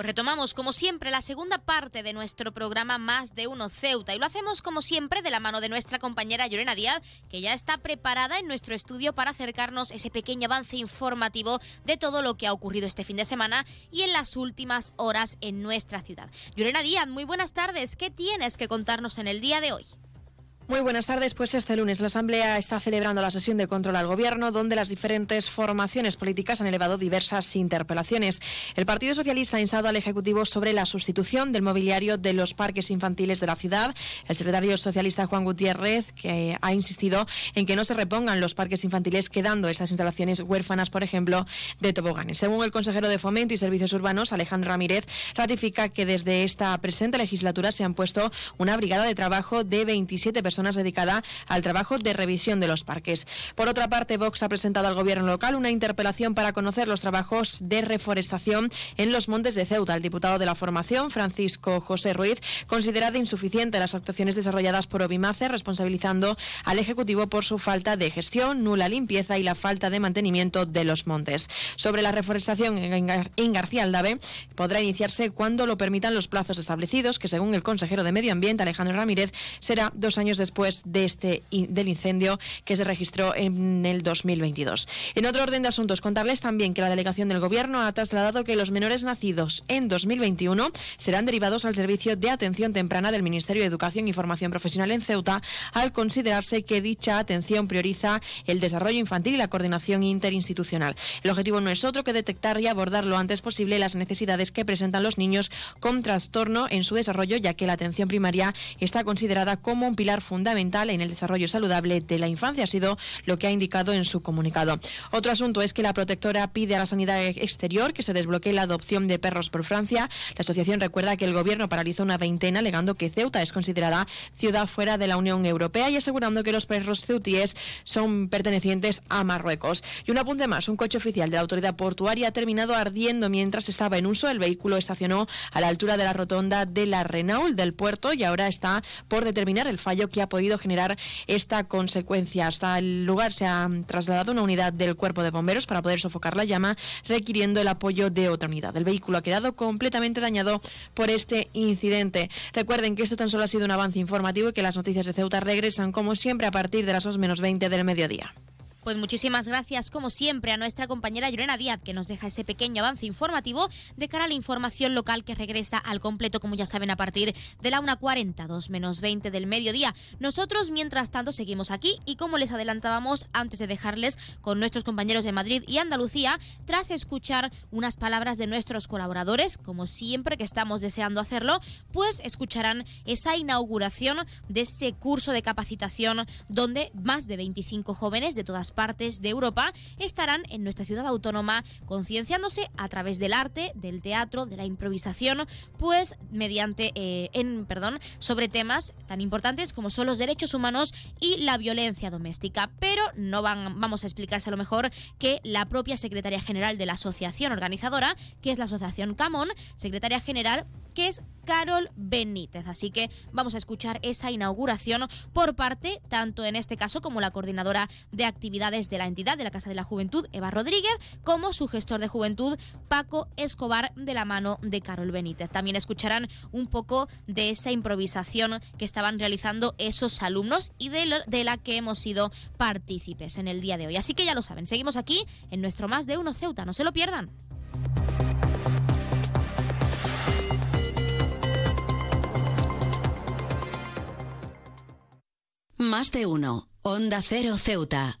Pues retomamos como siempre la segunda parte de nuestro programa Más de Uno Ceuta y lo hacemos como siempre de la mano de nuestra compañera Llorena Díaz, que ya está preparada en nuestro estudio para acercarnos ese pequeño avance informativo de todo lo que ha ocurrido este fin de semana y en las últimas horas en nuestra ciudad. Llorena Díaz, muy buenas tardes. ¿Qué tienes que contarnos en el día de hoy? Muy buenas tardes. Pues este lunes la Asamblea está celebrando la sesión de control al Gobierno, donde las diferentes formaciones políticas han elevado diversas interpelaciones. El Partido Socialista ha instado al Ejecutivo sobre la sustitución del mobiliario de los parques infantiles de la ciudad. El secretario socialista Juan Gutiérrez, que ha insistido en que no se repongan los parques infantiles, quedando estas instalaciones huérfanas, por ejemplo, de toboganes. Según el consejero de Fomento y Servicios Urbanos, Alejandro Ramírez, ratifica que desde esta presente legislatura se han puesto una brigada de trabajo de 27 personas dedicada al trabajo de revisión de los parques. Por otra parte, Vox ha presentado al gobierno local una interpelación para conocer los trabajos de reforestación en los montes de Ceuta. El diputado de la formación, Francisco José Ruiz, considera de insuficiente las actuaciones desarrolladas por Obimace, responsabilizando al Ejecutivo por su falta de gestión, nula limpieza y la falta de mantenimiento de los montes. Sobre la reforestación en García Aldave, podrá iniciarse cuando lo permitan los plazos establecidos, que según el consejero de Medio Ambiente, Alejandro Ramírez, será dos años después después de este del incendio que se registró en el 2022. En otro orden de asuntos, contarles también que la delegación del Gobierno ha trasladado que los menores nacidos en 2021 serán derivados al servicio de atención temprana del Ministerio de Educación y Formación Profesional en Ceuta, al considerarse que dicha atención prioriza el desarrollo infantil y la coordinación interinstitucional. El objetivo no es otro que detectar y abordar lo antes posible las necesidades que presentan los niños con trastorno en su desarrollo, ya que la atención primaria está considerada como un pilar fundamental fundamental en el desarrollo saludable de la infancia, ha sido lo que ha indicado en su comunicado. Otro asunto es que la protectora pide a la sanidad exterior que se desbloquee la adopción de perros por Francia. La asociación recuerda que el gobierno paralizó una veintena alegando que Ceuta es considerada ciudad fuera de la Unión Europea y asegurando que los perros ceutíes son pertenecientes a Marruecos. Y un apunte más, un coche oficial de la autoridad portuaria ha terminado ardiendo mientras estaba en uso. El vehículo estacionó a la altura de la rotonda de la Renault del puerto y ahora está por determinar el fallo que ha podido generar esta consecuencia. Hasta el lugar se ha trasladado una unidad del cuerpo de bomberos para poder sofocar la llama, requiriendo el apoyo de otra unidad. El vehículo ha quedado completamente dañado por este incidente. Recuerden que esto tan solo ha sido un avance informativo y que las noticias de Ceuta regresan como siempre a partir de las 2 menos 20 del mediodía. Pues muchísimas gracias, como siempre, a nuestra compañera Llorena Díaz, que nos deja ese pequeño avance informativo de cara a la información local que regresa al completo, como ya saben, a partir de la 1.40, 2 menos 20 del mediodía. Nosotros, mientras tanto, seguimos aquí y como les adelantábamos antes de dejarles con nuestros compañeros de Madrid y Andalucía, tras escuchar unas palabras de nuestros colaboradores, como siempre que estamos deseando hacerlo, pues escucharán esa inauguración de ese curso de capacitación donde más de 25 jóvenes de todas partes de Europa estarán en nuestra ciudad autónoma concienciándose a través del arte, del teatro, de la improvisación, pues mediante, eh, en, perdón, sobre temas tan importantes como son los derechos humanos y la violencia doméstica. Pero no van, vamos a explicarse a lo mejor que la propia secretaria general de la asociación organizadora, que es la Asociación Camón, secretaria general que es Carol Benítez. Así que vamos a escuchar esa inauguración por parte, tanto en este caso como la coordinadora de actividades de la entidad de la Casa de la Juventud, Eva Rodríguez, como su gestor de juventud, Paco Escobar, de la mano de Carol Benítez. También escucharán un poco de esa improvisación que estaban realizando esos alumnos y de, de la que hemos sido partícipes en el día de hoy. Así que ya lo saben, seguimos aquí en nuestro Más de Uno Ceuta, no se lo pierdan. Más de uno. Onda Cero Ceuta.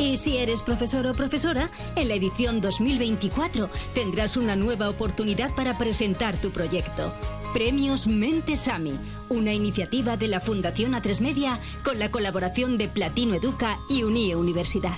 Y si eres profesor o profesora, en la edición 2024 tendrás una nueva oportunidad para presentar tu proyecto. Premios Mentesami, una iniciativa de la Fundación A3 Media con la colaboración de Platino Educa y Unie Universidad.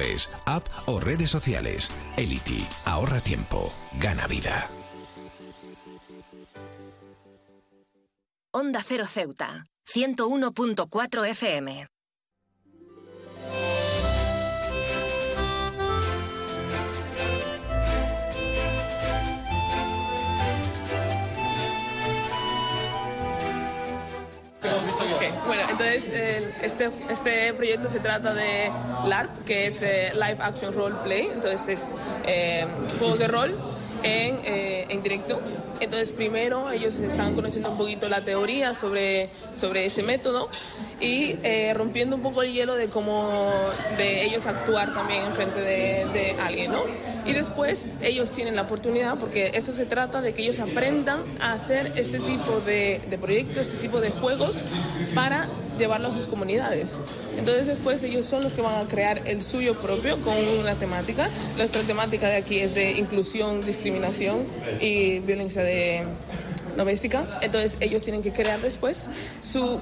es app o redes sociales. Elity, ahorra tiempo, gana vida. Onda Cero Ceuta, 101.4 FM. Bueno, entonces este, este proyecto se trata de LARP, que es eh, Live Action Role Play, entonces es eh, juegos de rol en, eh, en directo. Entonces primero ellos están conociendo un poquito la teoría sobre, sobre este método y rompiendo un poco el hielo de cómo de ellos actuar también en frente de, de alguien, ¿no? Y después ellos tienen la oportunidad, porque esto se trata de que ellos aprendan a hacer este tipo de, de proyectos, este tipo de juegos para llevarlo a sus comunidades. Entonces después ellos son los que van a crear el suyo propio con una temática. Nuestra temática de aquí es de inclusión, discriminación y violencia de doméstica. Entonces ellos tienen que crear después,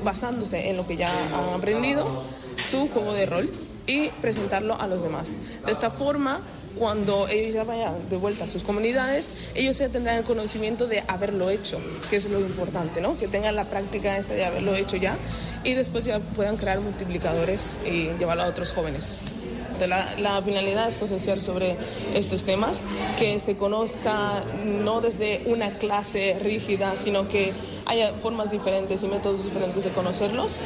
basándose en lo que ya han aprendido, su juego de rol y presentarlo a los demás. De esta forma cuando ellos ya vayan de vuelta a sus comunidades, ellos ya tendrán el conocimiento de haberlo hecho, que es lo importante, ¿no? Que tengan la práctica esa de haberlo hecho ya y después ya puedan crear multiplicadores y llevarlo a otros jóvenes. La, finalidad es concienciar sobre estos temas, que se conozca no desde una clase rígida, sino que haya formas diferentes y métodos diferentes de conocerlos.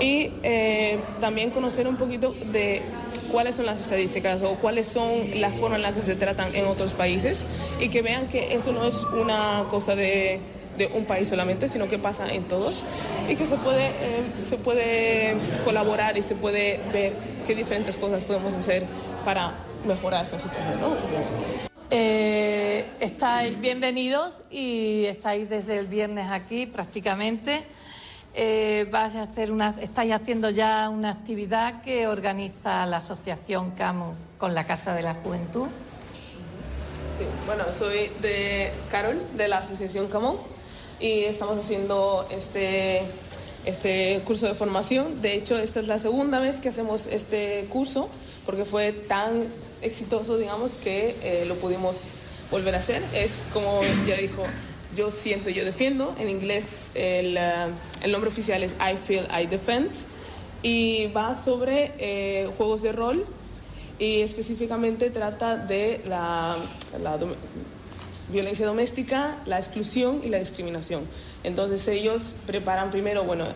Y eh, también conocer un poquito de cuáles son las estadísticas o cuáles son las formas en las que se tratan en otros países y que vean que esto no es una cosa de, de un país solamente, sino que pasa en todos y que se puede, eh, se puede colaborar y se puede ver qué diferentes cosas podemos hacer para mejorar esta situación. ¿no? Eh, estáis bienvenidos y estáis desde el viernes aquí prácticamente eh, a hacer una, estáis haciendo ya una actividad que organiza la Asociación CAMU con la Casa de la Juventud. Sí, bueno, soy de Carol, de la Asociación CAMU, y estamos haciendo este, este curso de formación. De hecho, esta es la segunda vez que hacemos este curso, porque fue tan exitoso, digamos, que eh, lo pudimos volver a hacer. Es como ya dijo yo siento, yo defiendo. En inglés el, eh, el nombre oficial es I Feel, I Defend. Y va sobre eh, juegos de rol y específicamente trata de la, la violencia doméstica, la exclusión y la discriminación. Entonces ellos preparan primero, bueno,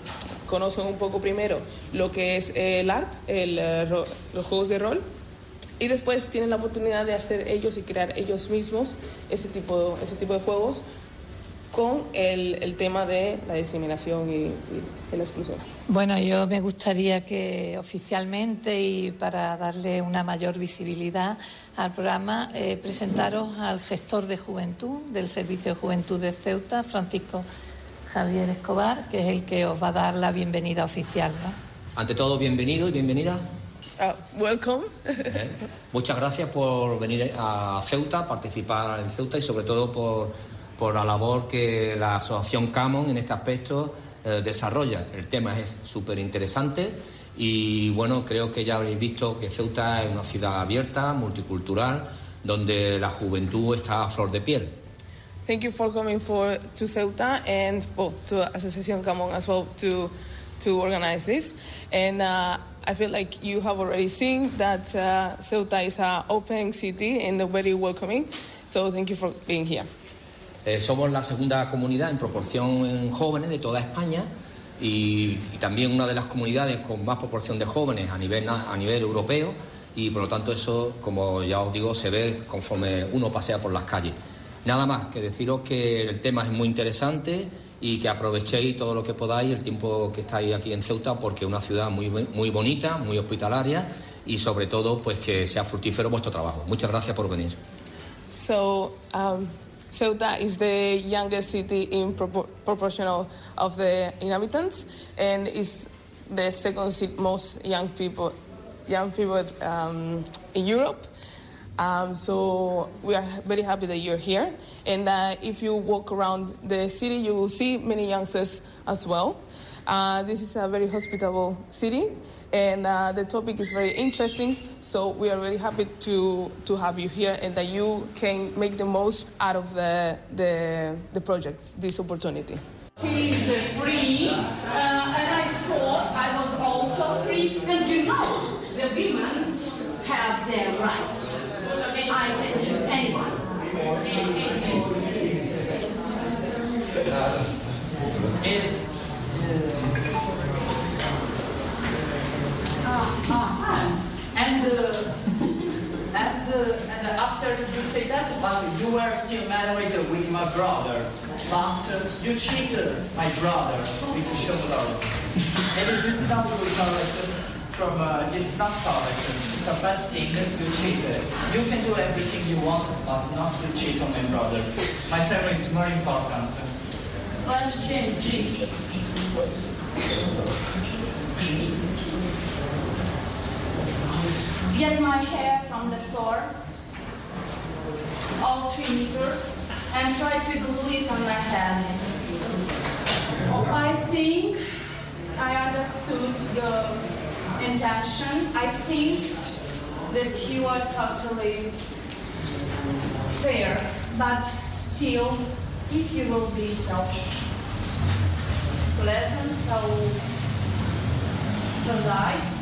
conocen un poco primero lo que es el ARP, el, eh, los juegos de rol, y después tienen la oportunidad de hacer ellos y crear ellos mismos ese tipo, de juegos con el, el tema de la discriminación y, y, la exclusión. Bueno, yo me gustaría que oficialmente y para darle una mayor visibilidad al programa, eh, presentaros al gestor de juventud del Servicio de Juventud de Ceuta, Francisco Javier Escobar, que es el que os va a dar la bienvenida oficial. ¿no? Ante todo, bienvenido y bienvenida. Uh, welcome. Eh, muchas gracias por venir a Ceuta, participar en Ceuta y sobre todo por por la labor que la Asociación Camon en este aspecto eh, desarrolla. El tema es súper interesante y bueno, creo que ya habréis visto que Ceuta es una ciudad abierta, multicultural, donde la juventud está a flor de piel. Thank you for coming for to Ceuta and well, to Asociación Camon as well to to organize this. And uh, I feel like you have already seen that uh, Ceuta is an open city and very welcoming. So thank you for being here. Eh, somos la segunda comunidad en proporción en jóvenes de toda España y, también una de las comunidades con más proporción de jóvenes a nivel, a nivel europeo y por lo tanto eso, como ya os digo, se ve conforme uno pasea por las calles. Nada más que deciros que el tema es muy interesante y que aprovechéis todo lo que podáis el tiempo que estáis aquí en Ceuta porque es una ciudad muy, muy bonita, muy hospitalaria y sobre todo pues que sea fructífero vuestro trabajo. Muchas gracias por venir. So, um, Ceuta is the youngest city in propor proportional of the inhabitants and is the second most young people young people um, in Europe. Um, so we are very happy that you're here. And uh, if you walk around the city, you will see many youngsters as well. Uh, this is a very hospitable city, and uh, the topic is very interesting. So we are very happy to, to have you here and that you can make the most out of the, the, the project, this opportunity. He's free, uh, and I thought I was also free. And you know, the women have their rights. I can choose anyone. Is and uh, and uh, and after you say that, but you were still married with my brother, but uh, you cheated my brother with a Shomular, and it is not correct. From uh, it's not correct. It's a bad thing to cheat. You can do everything you want, but not to cheat on my brother. My family is more important. Let's change Get my hair from the floor, all three meters, and try to glue it on my head. I think I understood the intention. I think that you are totally fair, but still, if you will be so pleasant, so polite.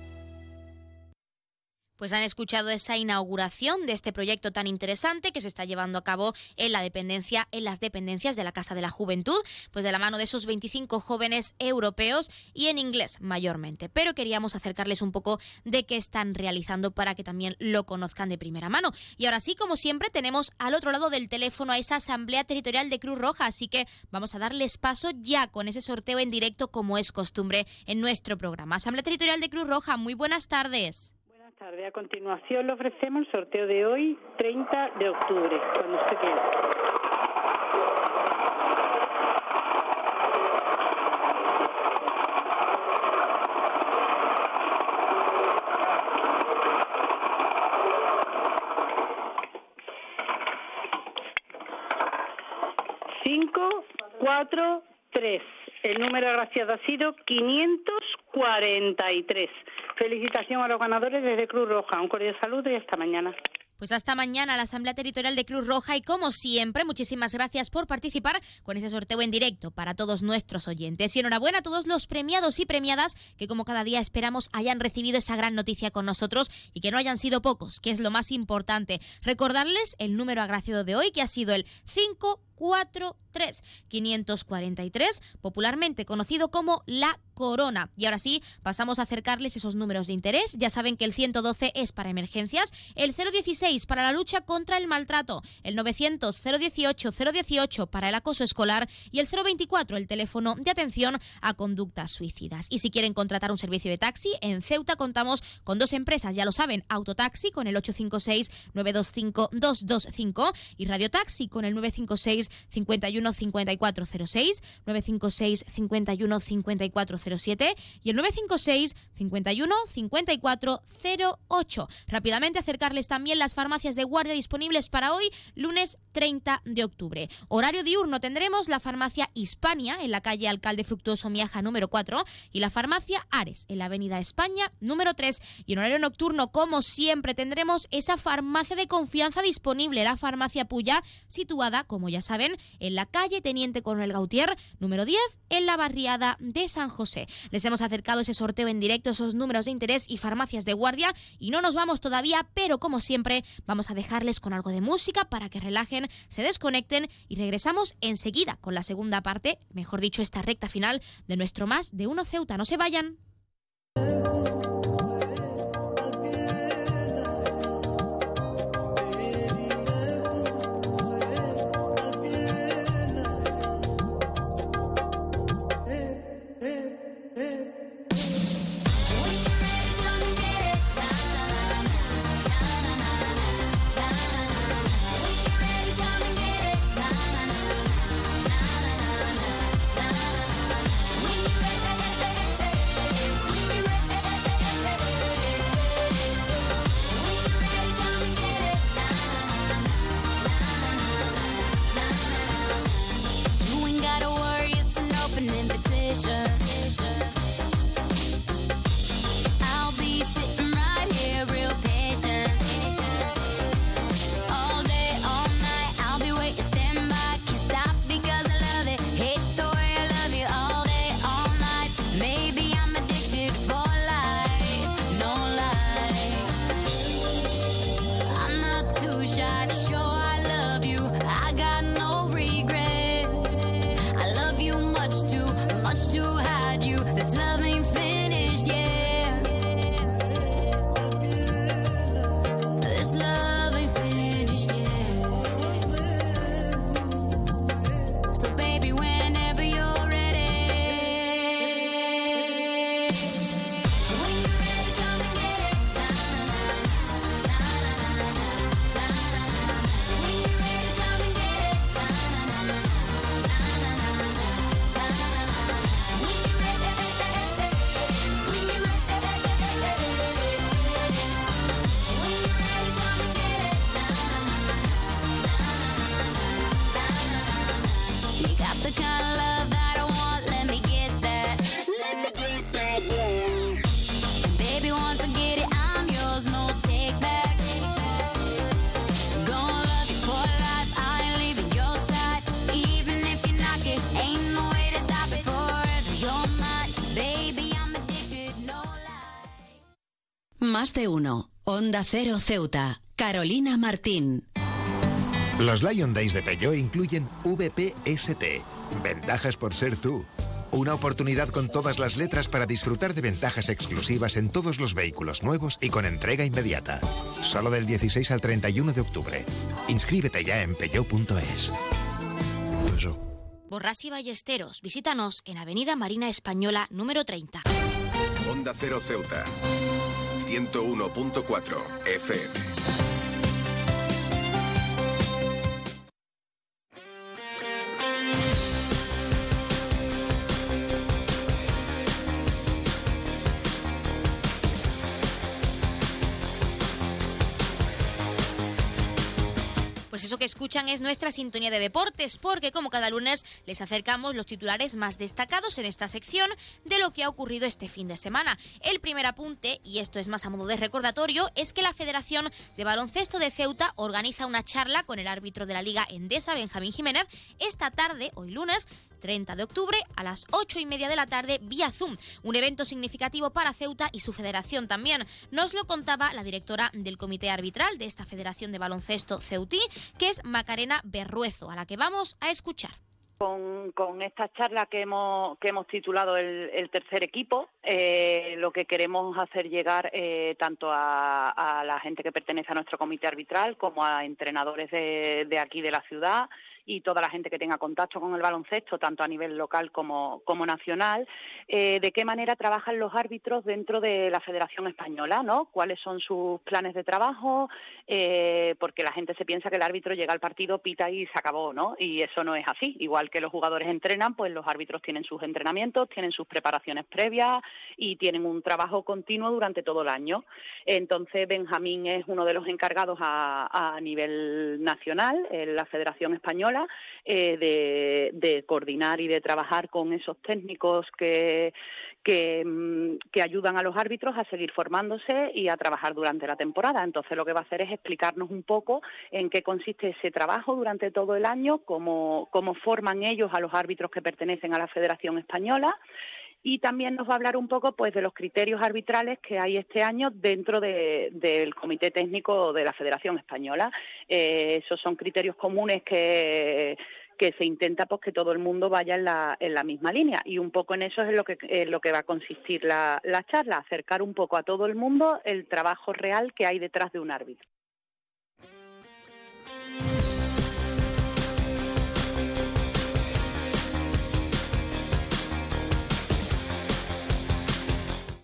Pues han escuchado esa inauguración de este proyecto tan interesante que se está llevando a cabo en la dependencia, en las dependencias de la Casa de la Juventud, pues de la mano de esos 25 jóvenes europeos y en inglés mayormente. Pero queríamos acercarles un poco de qué están realizando para que también lo conozcan de primera mano. Y ahora sí, como siempre, tenemos al otro lado del teléfono a esa Asamblea Territorial de Cruz Roja, así que vamos a darles paso ya con ese sorteo en directo como es costumbre en nuestro programa. Asamblea Territorial de Cruz Roja, muy buenas tardes. Tarde. A continuación le ofrecemos el sorteo de hoy, 30 de octubre, cuando usted quiera. Cinco, cuatro, tres. El número agraciado ha sido 543. Felicitación a los ganadores desde Cruz Roja. Un cordial saludo y hasta mañana. Pues hasta mañana la Asamblea Territorial de Cruz Roja y como siempre, muchísimas gracias por participar con ese sorteo en directo para todos nuestros oyentes. Y enhorabuena a todos los premiados y premiadas que como cada día esperamos hayan recibido esa gran noticia con nosotros y que no hayan sido pocos, que es lo más importante. Recordarles el número agraciado de hoy que ha sido el 543 543, popularmente conocido como la Corona. Y ahora sí, pasamos a acercarles esos números de interés. Ya saben que el 112 es para emergencias, el 016 para la lucha contra el maltrato, el 900 018 018 para el acoso escolar y el 024 el teléfono de atención a conductas suicidas. Y si quieren contratar un servicio de taxi, en Ceuta contamos con dos empresas, ya lo saben, Autotaxi con el 856 925 225 y Radiotaxi con el 956 51 5406, 956 51 5407 y el 956 51 5408. Rápidamente acercarles también las farmacias de guardia disponibles para hoy, lunes 30 de octubre. Horario diurno tendremos la farmacia Hispania en la calle Alcalde Fructuoso Miaja número 4 y la farmacia Ares en la avenida España número 3. Y en horario nocturno, como siempre, tendremos esa farmacia de confianza disponible, la farmacia Puya, situada, como ya saben, en la calle Teniente Coronel Gautier número 10 en la barriada de San José. Les hemos acercado ese sorteo en directo, esos números de interés y farmacias de guardia y no nos vamos todavía, pero como siempre vamos a dejarles con algo de música para que relajen, se desconecten y regresamos enseguida con la segunda parte, mejor dicho, esta recta final de nuestro Más de Uno Ceuta. No se vayan. Onda Cero Ceuta. Carolina Martín. Los Lion Days de Peugeot incluyen VPST, ventajas por ser tú. Una oportunidad con todas las letras para disfrutar de ventajas exclusivas en todos los vehículos nuevos y con entrega inmediata. Solo del 16 al 31 de octubre. Inscríbete ya en peugeot.es. Borras y Ballesteros, visítanos en Avenida Marina Española número 30. Onda Cero Ceuta. 101.4 FM. Eso que escuchan es nuestra sintonía de deportes, porque como cada lunes les acercamos los titulares más destacados en esta sección de lo que ha ocurrido este fin de semana. El primer apunte, y esto es más a modo de recordatorio, es que la Federación de Baloncesto de Ceuta organiza una charla con el árbitro de la Liga Endesa, Benjamín Jiménez, esta tarde, hoy lunes, 30 de octubre a las 8 y media de la tarde vía Zoom. Un evento significativo para Ceuta y su federación también. Nos lo contaba la directora del comité arbitral de esta Federación de Baloncesto Ceutí, que es Macarena Berruezo, a la que vamos a escuchar. Con, con esta charla que hemos, que hemos titulado el, el tercer equipo, eh, lo que queremos hacer llegar eh, tanto a, a la gente que pertenece a nuestro comité arbitral como a entrenadores de, de aquí de la ciudad y toda la gente que tenga contacto con el baloncesto, tanto a nivel local como, como nacional, eh, de qué manera trabajan los árbitros dentro de la Federación Española, ¿no? ¿Cuáles son sus planes de trabajo? Eh, porque la gente se piensa que el árbitro llega al partido, pita y se acabó, ¿no? Y eso no es así. Igual que los jugadores entrenan, pues los árbitros tienen sus entrenamientos, tienen sus preparaciones previas y tienen un trabajo continuo durante todo el año. Entonces, Benjamín es uno de los encargados a, a nivel nacional, en la Federación Española, eh, de, coordinar y de trabajar con esos técnicos que, que, mm, que ayudan a los árbitros a seguir formándose y a trabajar durante la temporada. Entonces lo que va a hacer es explicarnos un poco en qué consiste ese trabajo durante todo el año, cómo, cómo forman ellos a los árbitros que pertenecen a la Federación Española y también nos va a hablar un poco pues de los criterios arbitrales que hay este año dentro de- del Comité Técnico de la Federación Española. Eh, esos son criterios comunes que se intenta pues que todo el mundo vaya en la, en la misma línea y un poco en eso es en lo que en lo que va a consistir la, la charla acercar un poco a todo el mundo el trabajo real que hay detrás de un árbitro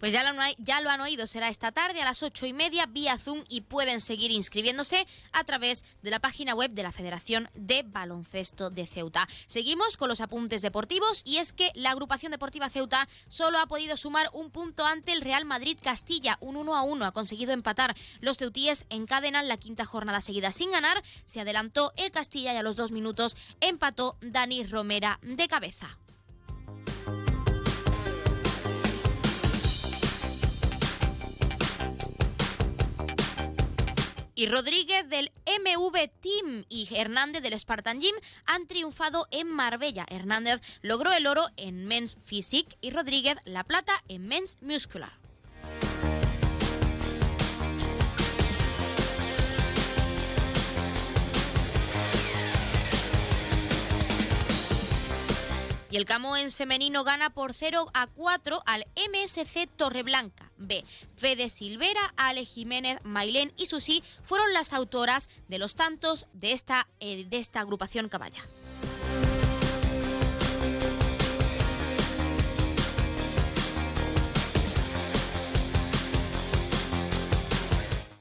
Pues ya lo, han- oído, será esta tarde a las ocho y media vía Zoom y pueden seguir inscribiéndose a través de la página web de la Federación de Baloncesto de Ceuta. Seguimos con los apuntes deportivos y es que la agrupación deportiva Ceuta solo ha podido sumar un punto ante el Real Madrid Castilla, un 1 a 1 ha conseguido empatar. Los ceutíes encadenan la quinta jornada seguida sin ganar, se adelantó el Castilla y a los dos minutos empató Dani Romera de cabeza. Y Rodríguez del MV Team y Hernández del Spartan Gym han triunfado en Marbella. Hernández logró el oro en Men's Physique y Rodríguez la plata en Men's Muscular. El Camoens femenino gana por 0 a 4 al MSC Torreblanca B. Fede Silvera, Ale Jiménez, Mailén y Susi fueron las autoras de los tantos de esta, eh, de esta agrupación caballa.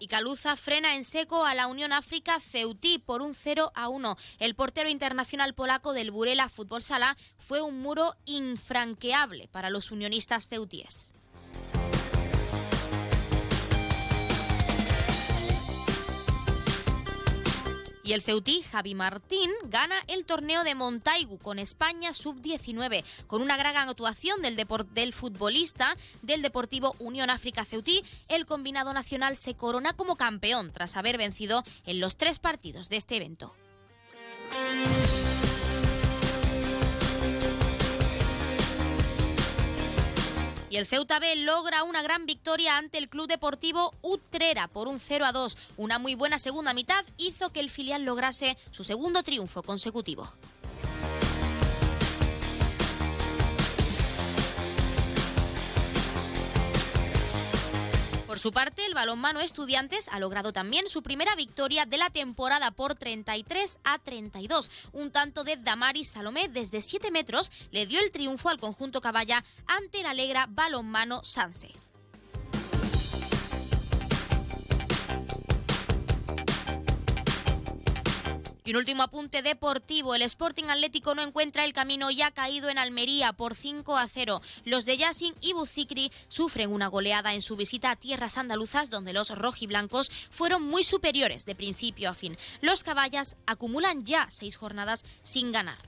Y Caluza frena en seco a la Unión África Ceutí por un 0 a 1. El portero internacional polaco del Burela Fútbol Sala fue un muro infranqueable para los unionistas ceutíes. Y el Ceutí, Javi Martín, gana el torneo de Montaigu con España sub-19, con una gran actuación del, del futbolista del Deportivo Unión África Ceutí. El combinado nacional se corona como campeón tras haber vencido en los tres partidos de este evento. Y el Ceuta B logra una gran victoria ante el Club Deportivo Utrera por un 0 a 2. Una muy buena segunda mitad hizo que el filial lograse su segundo triunfo consecutivo. Por su parte, el balonmano Estudiantes ha logrado también su primera victoria de la temporada por 33 a 32. Un tanto de Damaris Salomé desde 7 metros le dio el triunfo al conjunto caballa ante el Alegra Balonmano Sanse. Y un último apunte deportivo. El Sporting Atlético no encuentra el camino y ha caído en Almería por 5 a 0. Los de Yassin y Buzikri sufren una goleada en su visita a tierras andaluzas donde los rojiblancos fueron muy superiores de principio a fin. Los caballas acumulan ya seis jornadas sin ganar.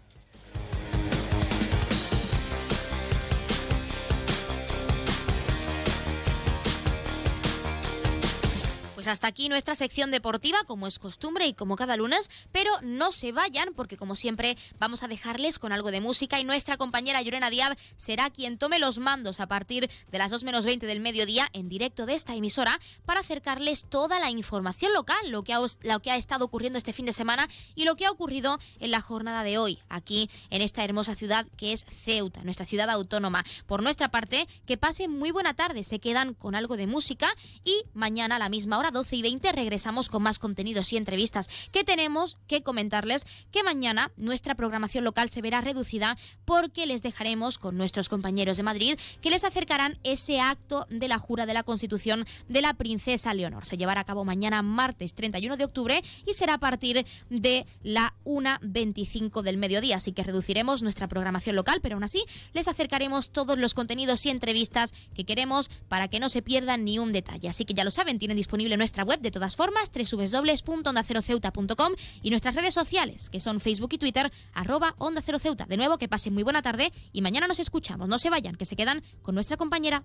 Hasta aquí nuestra sección deportiva, como es costumbre y como cada lunes, pero no se vayan porque como siempre vamos a dejarles con algo de música y nuestra compañera Llorena Díaz será quien tome los mandos a partir de las 2 menos 20 del mediodía en directo de esta emisora para acercarles toda la información local, lo que, ha, lo que ha estado ocurriendo este fin de semana y lo que ha ocurrido en la jornada de hoy, aquí en esta hermosa ciudad que es Ceuta, nuestra ciudad autónoma. Por nuestra parte, que pasen muy buena tarde, se quedan con algo de música y mañana a la misma hora, 12 y 20 regresamos con más contenidos y entrevistas que tenemos que comentarles que mañana nuestra programación local se verá reducida porque les dejaremos con nuestros compañeros de Madrid que les acercarán ese acto de la jura de la Constitución de la princesa Leonor. Se llevará a cabo mañana martes 31 de octubre y será a partir de la 1.25 del mediodía, así que reduciremos nuestra programación local, pero aún así les acercaremos todos los contenidos y entrevistas que queremos para que no se pierdan ni un detalle. Así que ya lo saben, tienen disponible nuestra web de todas formas, www.ondaceroceuta.com y nuestras redes sociales, que son Facebook y Twitter, arroba Onda Cero. De nuevo, que pasen muy buena tarde y mañana nos escuchamos. No se vayan, que se quedan con nuestra compañera.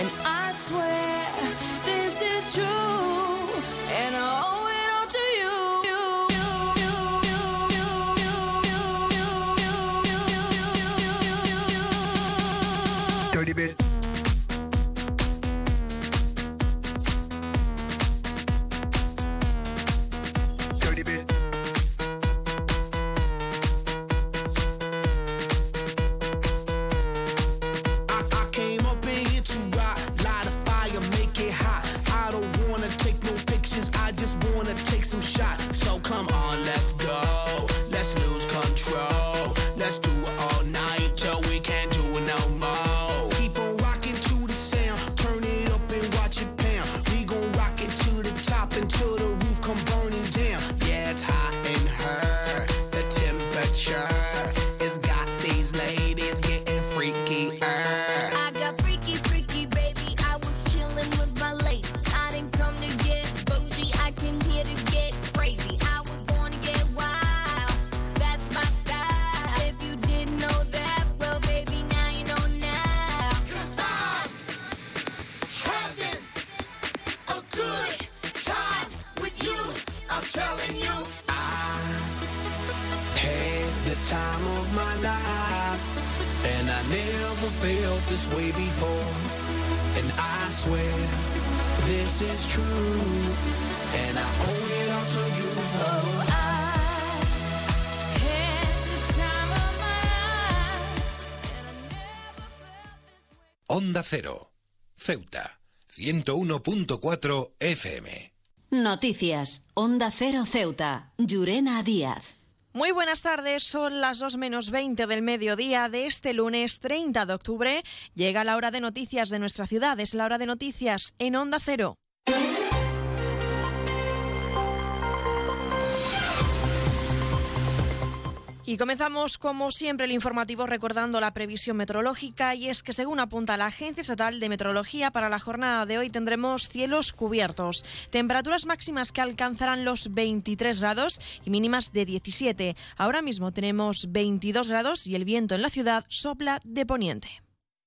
And I swear this is true, and I 101.4 FM. Noticias. Onda Cero Ceuta. Llurena Díaz. Muy buenas tardes, son las 2 menos 20 del mediodía de este lunes 30 de octubre. Llega la hora de noticias de nuestra ciudad, es la hora de noticias en Onda Cero. Y comenzamos, como siempre, el informativo recordando la previsión meteorológica y es que según apunta la Agencia Estatal de Meteorología, para la jornada de hoy tendremos cielos cubiertos, temperaturas máximas que alcanzarán los 23 grados y mínimas de 17. Ahora mismo tenemos 22 grados y el viento en la ciudad sopla de poniente.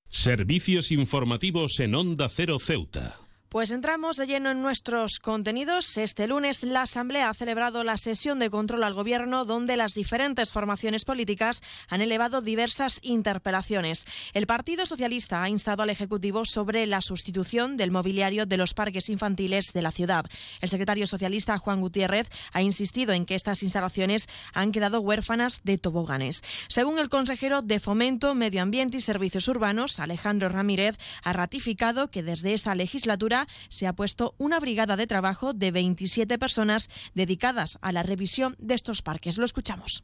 Servicios informativos en Onda Cero Ceuta. Pues entramos de lleno en nuestros contenidos. Este lunes la Asamblea ha celebrado la sesión de control al Gobierno donde las diferentes formaciones políticas han elevado diversas interpelaciones. El Partido Socialista ha instado al Ejecutivo sobre la sustitución del mobiliario de los parques infantiles de la ciudad. El secretario socialista Juan Gutiérrez ha insistido en que estas instalaciones han quedado huérfanas de toboganes. Según el consejero de Fomento, Medio Ambiente y Servicios Urbanos, Alejandro Ramírez, ha ratificado que desde esta legislatura se ha puesto una brigada de trabajo de 27 personas dedicadas a la revisión de estos parques. Lo escuchamos.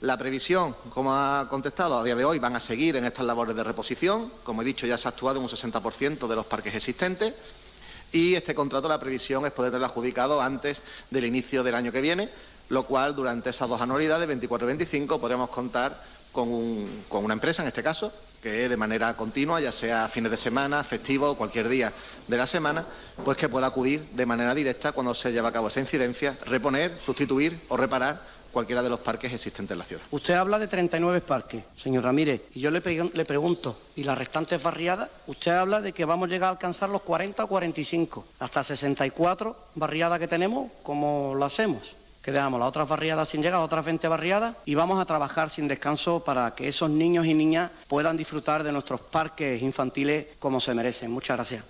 La previsión, como ha contestado, a día de hoy van a seguir en estas labores de reposición. Como he dicho, ya se ha actuado en un 60% de los parques existentes. Y este contrato, la previsión es poder tenerlo adjudicado antes del inicio del año que viene, lo cual durante esas dos anualidades, 24 y 25, podremos contar con, un- con una empresa, en este caso, que de manera continua, ya sea fines de semana, festivo o cualquier día de la semana, pues que pueda acudir de manera directa cuando se lleva a cabo esa incidencia, reponer, sustituir o reparar cualquiera de los parques existentes en la ciudad. Usted habla de 39 parques, señor Ramírez, y yo le, le pregunto, ¿y las restantes barriadas? Usted habla de que vamos a llegar a alcanzar los 40 o 45, hasta 64 barriadas que tenemos, ¿cómo lo hacemos? Que dejamos las otras barriadas sin llegar, otras 20 barriadas, y vamos a trabajar sin descanso para que esos niños y niñas puedan disfrutar de nuestros parques infantiles como se merecen. Muchas gracias.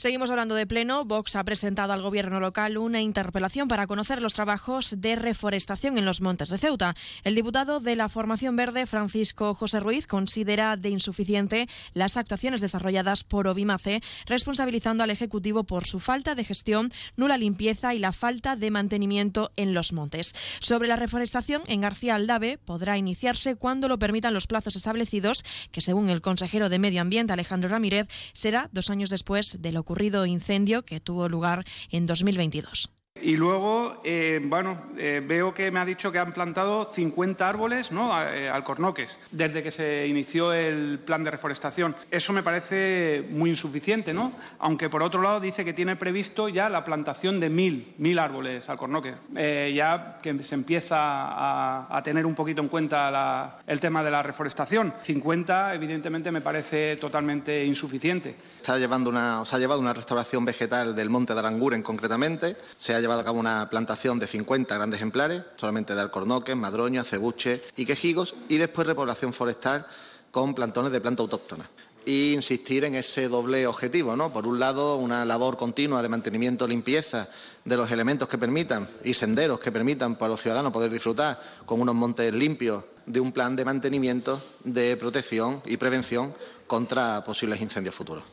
Seguimos hablando de pleno. Vox ha presentado al gobierno local una interpelación para conocer los trabajos de reforestación en los montes de Ceuta. El diputado de la Formación Verde, Francisco José Ruiz, considera de insuficiente las actuaciones desarrolladas por Obimace, responsabilizando al Ejecutivo por su falta de gestión, nula limpieza y la falta de mantenimiento en los montes. Sobre la reforestación en García Aldave podrá iniciarse cuando lo permitan los plazos establecidos, que según el consejero de Medio Ambiente, Alejandro Ramírez, será dos años después del ocurrido incendio que tuvo lugar en 2022. Y luego, eh, bueno, eh, veo que me ha dicho que han plantado 50 árboles, ¿no? Eh, alcornoques, desde que se inició el plan de reforestación. Eso me parece muy insuficiente, ¿no? Aunque por otro lado dice que tiene previsto ya la plantación de mil, mil árboles alcornoques. Eh, ya que se empieza a, a tener un poquito en cuenta la- el tema de la reforestación. 50, evidentemente, me parece totalmente insuficiente. Se ha, llevando una, se ha llevado una restauración vegetal del monte de Aranguren concretamente, se ha llevado a cabo una plantación de 50 grandes ejemplares, solamente de alcornoques, madroño, acebuche y quejigos, y después repoblación forestal con plantones de planta autóctona. Y insistir en ese doble objetivo, ¿no? Por un lado, una labor continua de mantenimiento, limpieza de los elementos que permitan y senderos que permitan para los ciudadanos poder disfrutar con unos montes limpios de un plan de mantenimiento, de protección y prevención contra posibles incendios futuros.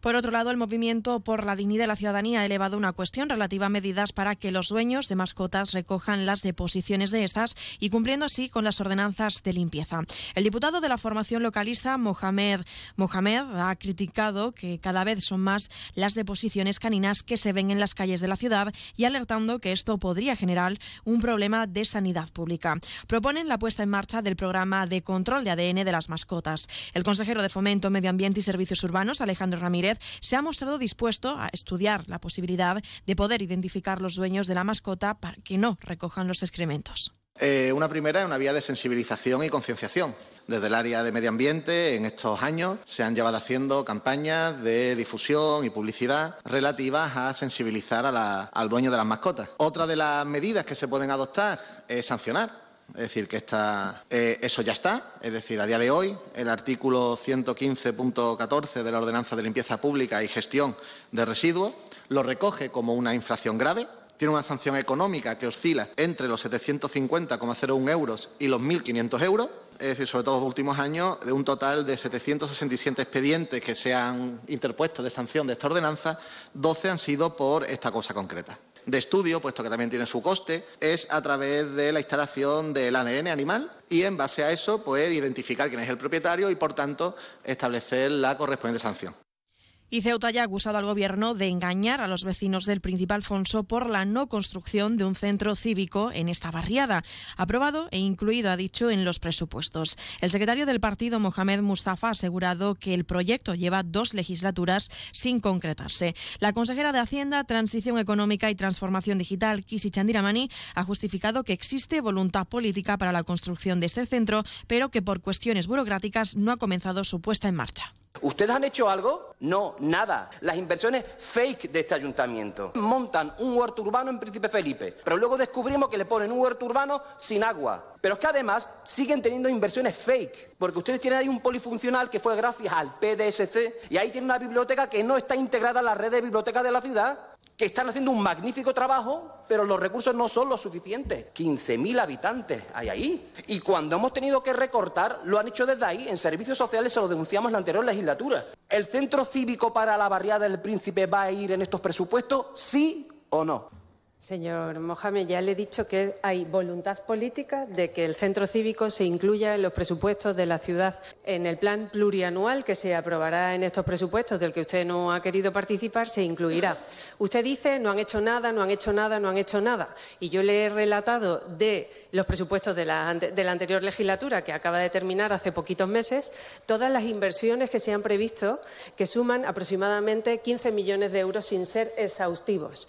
Por otro lado, el movimiento por la dignidad de la ciudadanía ha elevado una cuestión relativa a medidas para que los dueños de mascotas recojan las deposiciones de estas y cumpliendo así con las ordenanzas de limpieza. El diputado de la formación localista, Mohamed Mohamed, ha criticado que cada vez son más las deposiciones caninas que se ven en las calles de la ciudad y alertando que esto podría generar un problema de sanidad pública. Proponen la puesta en marcha del programa de control de ADN de las mascotas. El consejero de Fomento, Medio Ambiente y Servicios Urbanos, Alejandro Ramírez, se ha mostrado dispuesto a estudiar la posibilidad de poder identificar los dueños de la mascota para que no recojan los excrementos. Eh, una primera es una vía de sensibilización y concienciación. Desde el área de medio ambiente, en estos años, se han llevado haciendo campañas de difusión y publicidad relativas a sensibilizar al dueño de las mascotas. Otra de las medidas que se pueden adoptar es sancionar. Es decir, que esta, eh, eso ya está. Es decir, a día de hoy, el artículo 115.14 de la Ordenanza de Limpieza Pública y Gestión de Residuos lo recoge como una infracción grave. Tiene una sanción económica que oscila entre los 750,01 euros y los 1.500 euros. Es decir, sobre todo los últimos años, de un total de 767 expedientes que se han interpuesto de sanción de esta ordenanza, 12 han sido por esta cosa concreta de estudio, puesto que también tiene su coste, es a través de la instalación del ADN animal y en base a eso, pues identificar quién es el propietario y, por tanto, establecer la correspondiente sanción. Y Ceuta ya ha acusado al gobierno de engañar a los vecinos del Príncipe Alfonso por la no construcción de un centro cívico en esta barriada, aprobado e incluido, ha dicho, en los presupuestos. El secretario del partido, Mohamed Mustafa, ha asegurado que el proyecto lleva dos legislaturas sin concretarse. La consejera de Hacienda, Transición Económica y Transformación Digital, Kisi Chandiramani, ha justificado que existe voluntad política para la construcción de este centro, pero que por cuestiones burocráticas no ha comenzado su puesta en marcha. ¿Ustedes han hecho algo? No, nada. Las inversiones fake de este ayuntamiento. Montan un huerto urbano en Príncipe Felipe, pero luego descubrimos que le ponen un huerto urbano sin agua. Pero es que además siguen teniendo inversiones fake, porque ustedes tienen ahí un polifuncional que fue gracias al PDSC y ahí tienen una biblioteca que no está integrada a la red de bibliotecas de la ciudad que están haciendo un magnífico trabajo, pero los recursos no son los suficientes. 15.000 habitantes hay ahí. Y cuando hemos tenido que recortar, lo han hecho desde ahí. En servicios sociales se lo denunciamos en la anterior legislatura. ¿El centro cívico para la barriada del Príncipe va a ir en estos presupuestos? ¿Sí o no? Señor Mohamed, ya le he dicho que hay voluntad política de que el centro cívico se incluya en los presupuestos de la ciudad. En el plan plurianual que se aprobará en estos presupuestos, del que usted no ha querido participar, se incluirá. Usted dice no han hecho nada, no han hecho nada, no han hecho nada. Y yo le he relatado de los presupuestos de la, de la anterior legislatura, que acaba de terminar hace poquitos meses, todas las inversiones que se han previsto, que suman aproximadamente 15 millones de euros sin ser exhaustivos.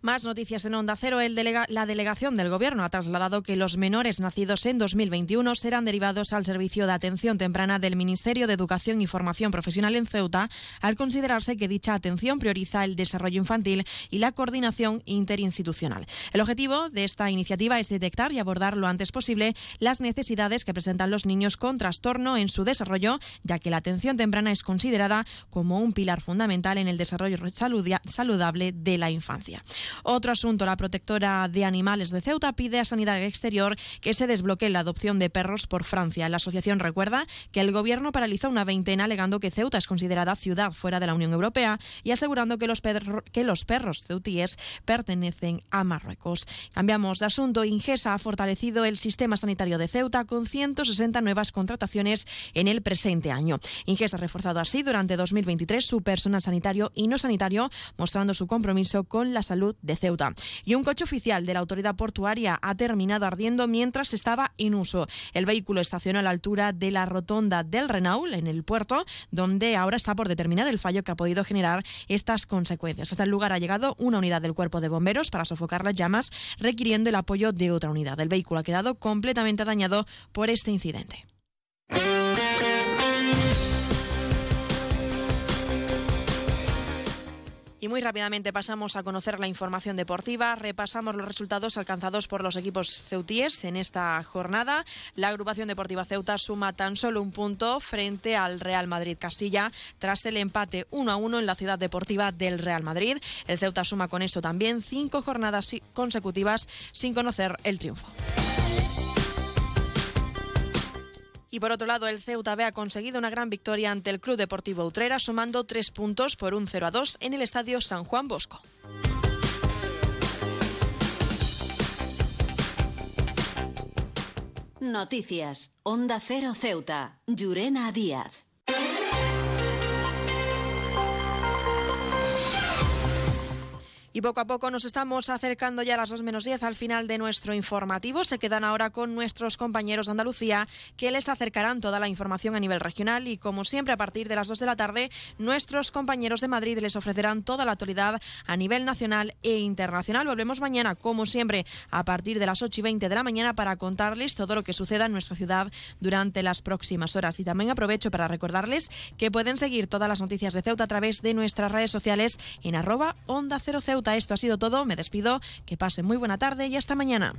Más noticias en Onda Cero. La delegación del Gobierno ha trasladado que los menores nacidos en 2021 serán derivados al servicio de atención temprana del Ministerio de Educación y Formación Profesional en Ceuta, al considerarse que dicha atención prioriza el desarrollo infantil y la coordinación interinstitucional. El objetivo de esta iniciativa es detectar y abordar lo antes posible las necesidades que presentan los niños con trastorno en su desarrollo, ya que la atención temprana es considerada como un pilar fundamental en el desarrollo saludable de la infancia. Otro asunto, la protectora de animales de Ceuta pide a Sanidad Exterior que se desbloquee la adopción de perros por Francia. La asociación recuerda que el gobierno paralizó una veintena alegando que Ceuta es considerada ciudad fuera de la Unión Europea y asegurando que los, que los perros ceutíes pertenecen a Marruecos. Cambiamos de asunto. Ingesa ha fortalecido el sistema sanitario de Ceuta con 160 nuevas contrataciones en el presente año. Ingesa ha reforzado así durante 2023 su personal sanitario y no sanitario, mostrando su compromiso con la salud de Ceuta. Y un coche oficial de la autoridad portuaria ha terminado ardiendo mientras estaba en uso. El vehículo estacionó a la altura de la rotonda del Renault, en el puerto, donde ahora está por determinar el fallo que ha podido generar estas consecuencias. Hasta el lugar ha llegado una unidad del cuerpo de bomberos para sofocar las llamas, requiriendo el apoyo de otra unidad. El vehículo ha quedado completamente dañado por este incidente. Y muy rápidamente pasamos a conocer la información deportiva. Repasamos los resultados alcanzados por los equipos ceutíes en esta jornada. La agrupación deportiva Ceuta suma tan solo un punto frente al Real Madrid Castilla tras el empate 1 a 1 en la ciudad deportiva del Real Madrid. El Ceuta suma con eso también cinco jornadas consecutivas sin conocer el triunfo. Y por otro lado, el Ceuta B ha conseguido una gran victoria ante el Club Deportivo Utrera, sumando tres puntos por un 0 a 2 en el estadio San Juan Bosco. Noticias. Onda Cero Ceuta. Llurena Díaz. Y poco a poco nos estamos acercando ya a las 2 menos 10 al final de nuestro informativo. Se quedan ahora con nuestros compañeros de Andalucía que les acercarán toda la información a nivel regional y como siempre a partir de las 2 de la tarde nuestros compañeros de Madrid les ofrecerán toda la actualidad a nivel nacional e internacional. Volvemos mañana como siempre a partir de las 8 y 20 de la mañana para contarles todo lo que suceda en nuestra ciudad durante las próximas horas. Y también aprovecho para recordarles que pueden seguir todas las noticias de Ceuta a través de nuestras redes sociales en arroba onda cero Ceuta. Esto ha sido todo. Me despido. Que pasen muy buena tarde y hasta mañana.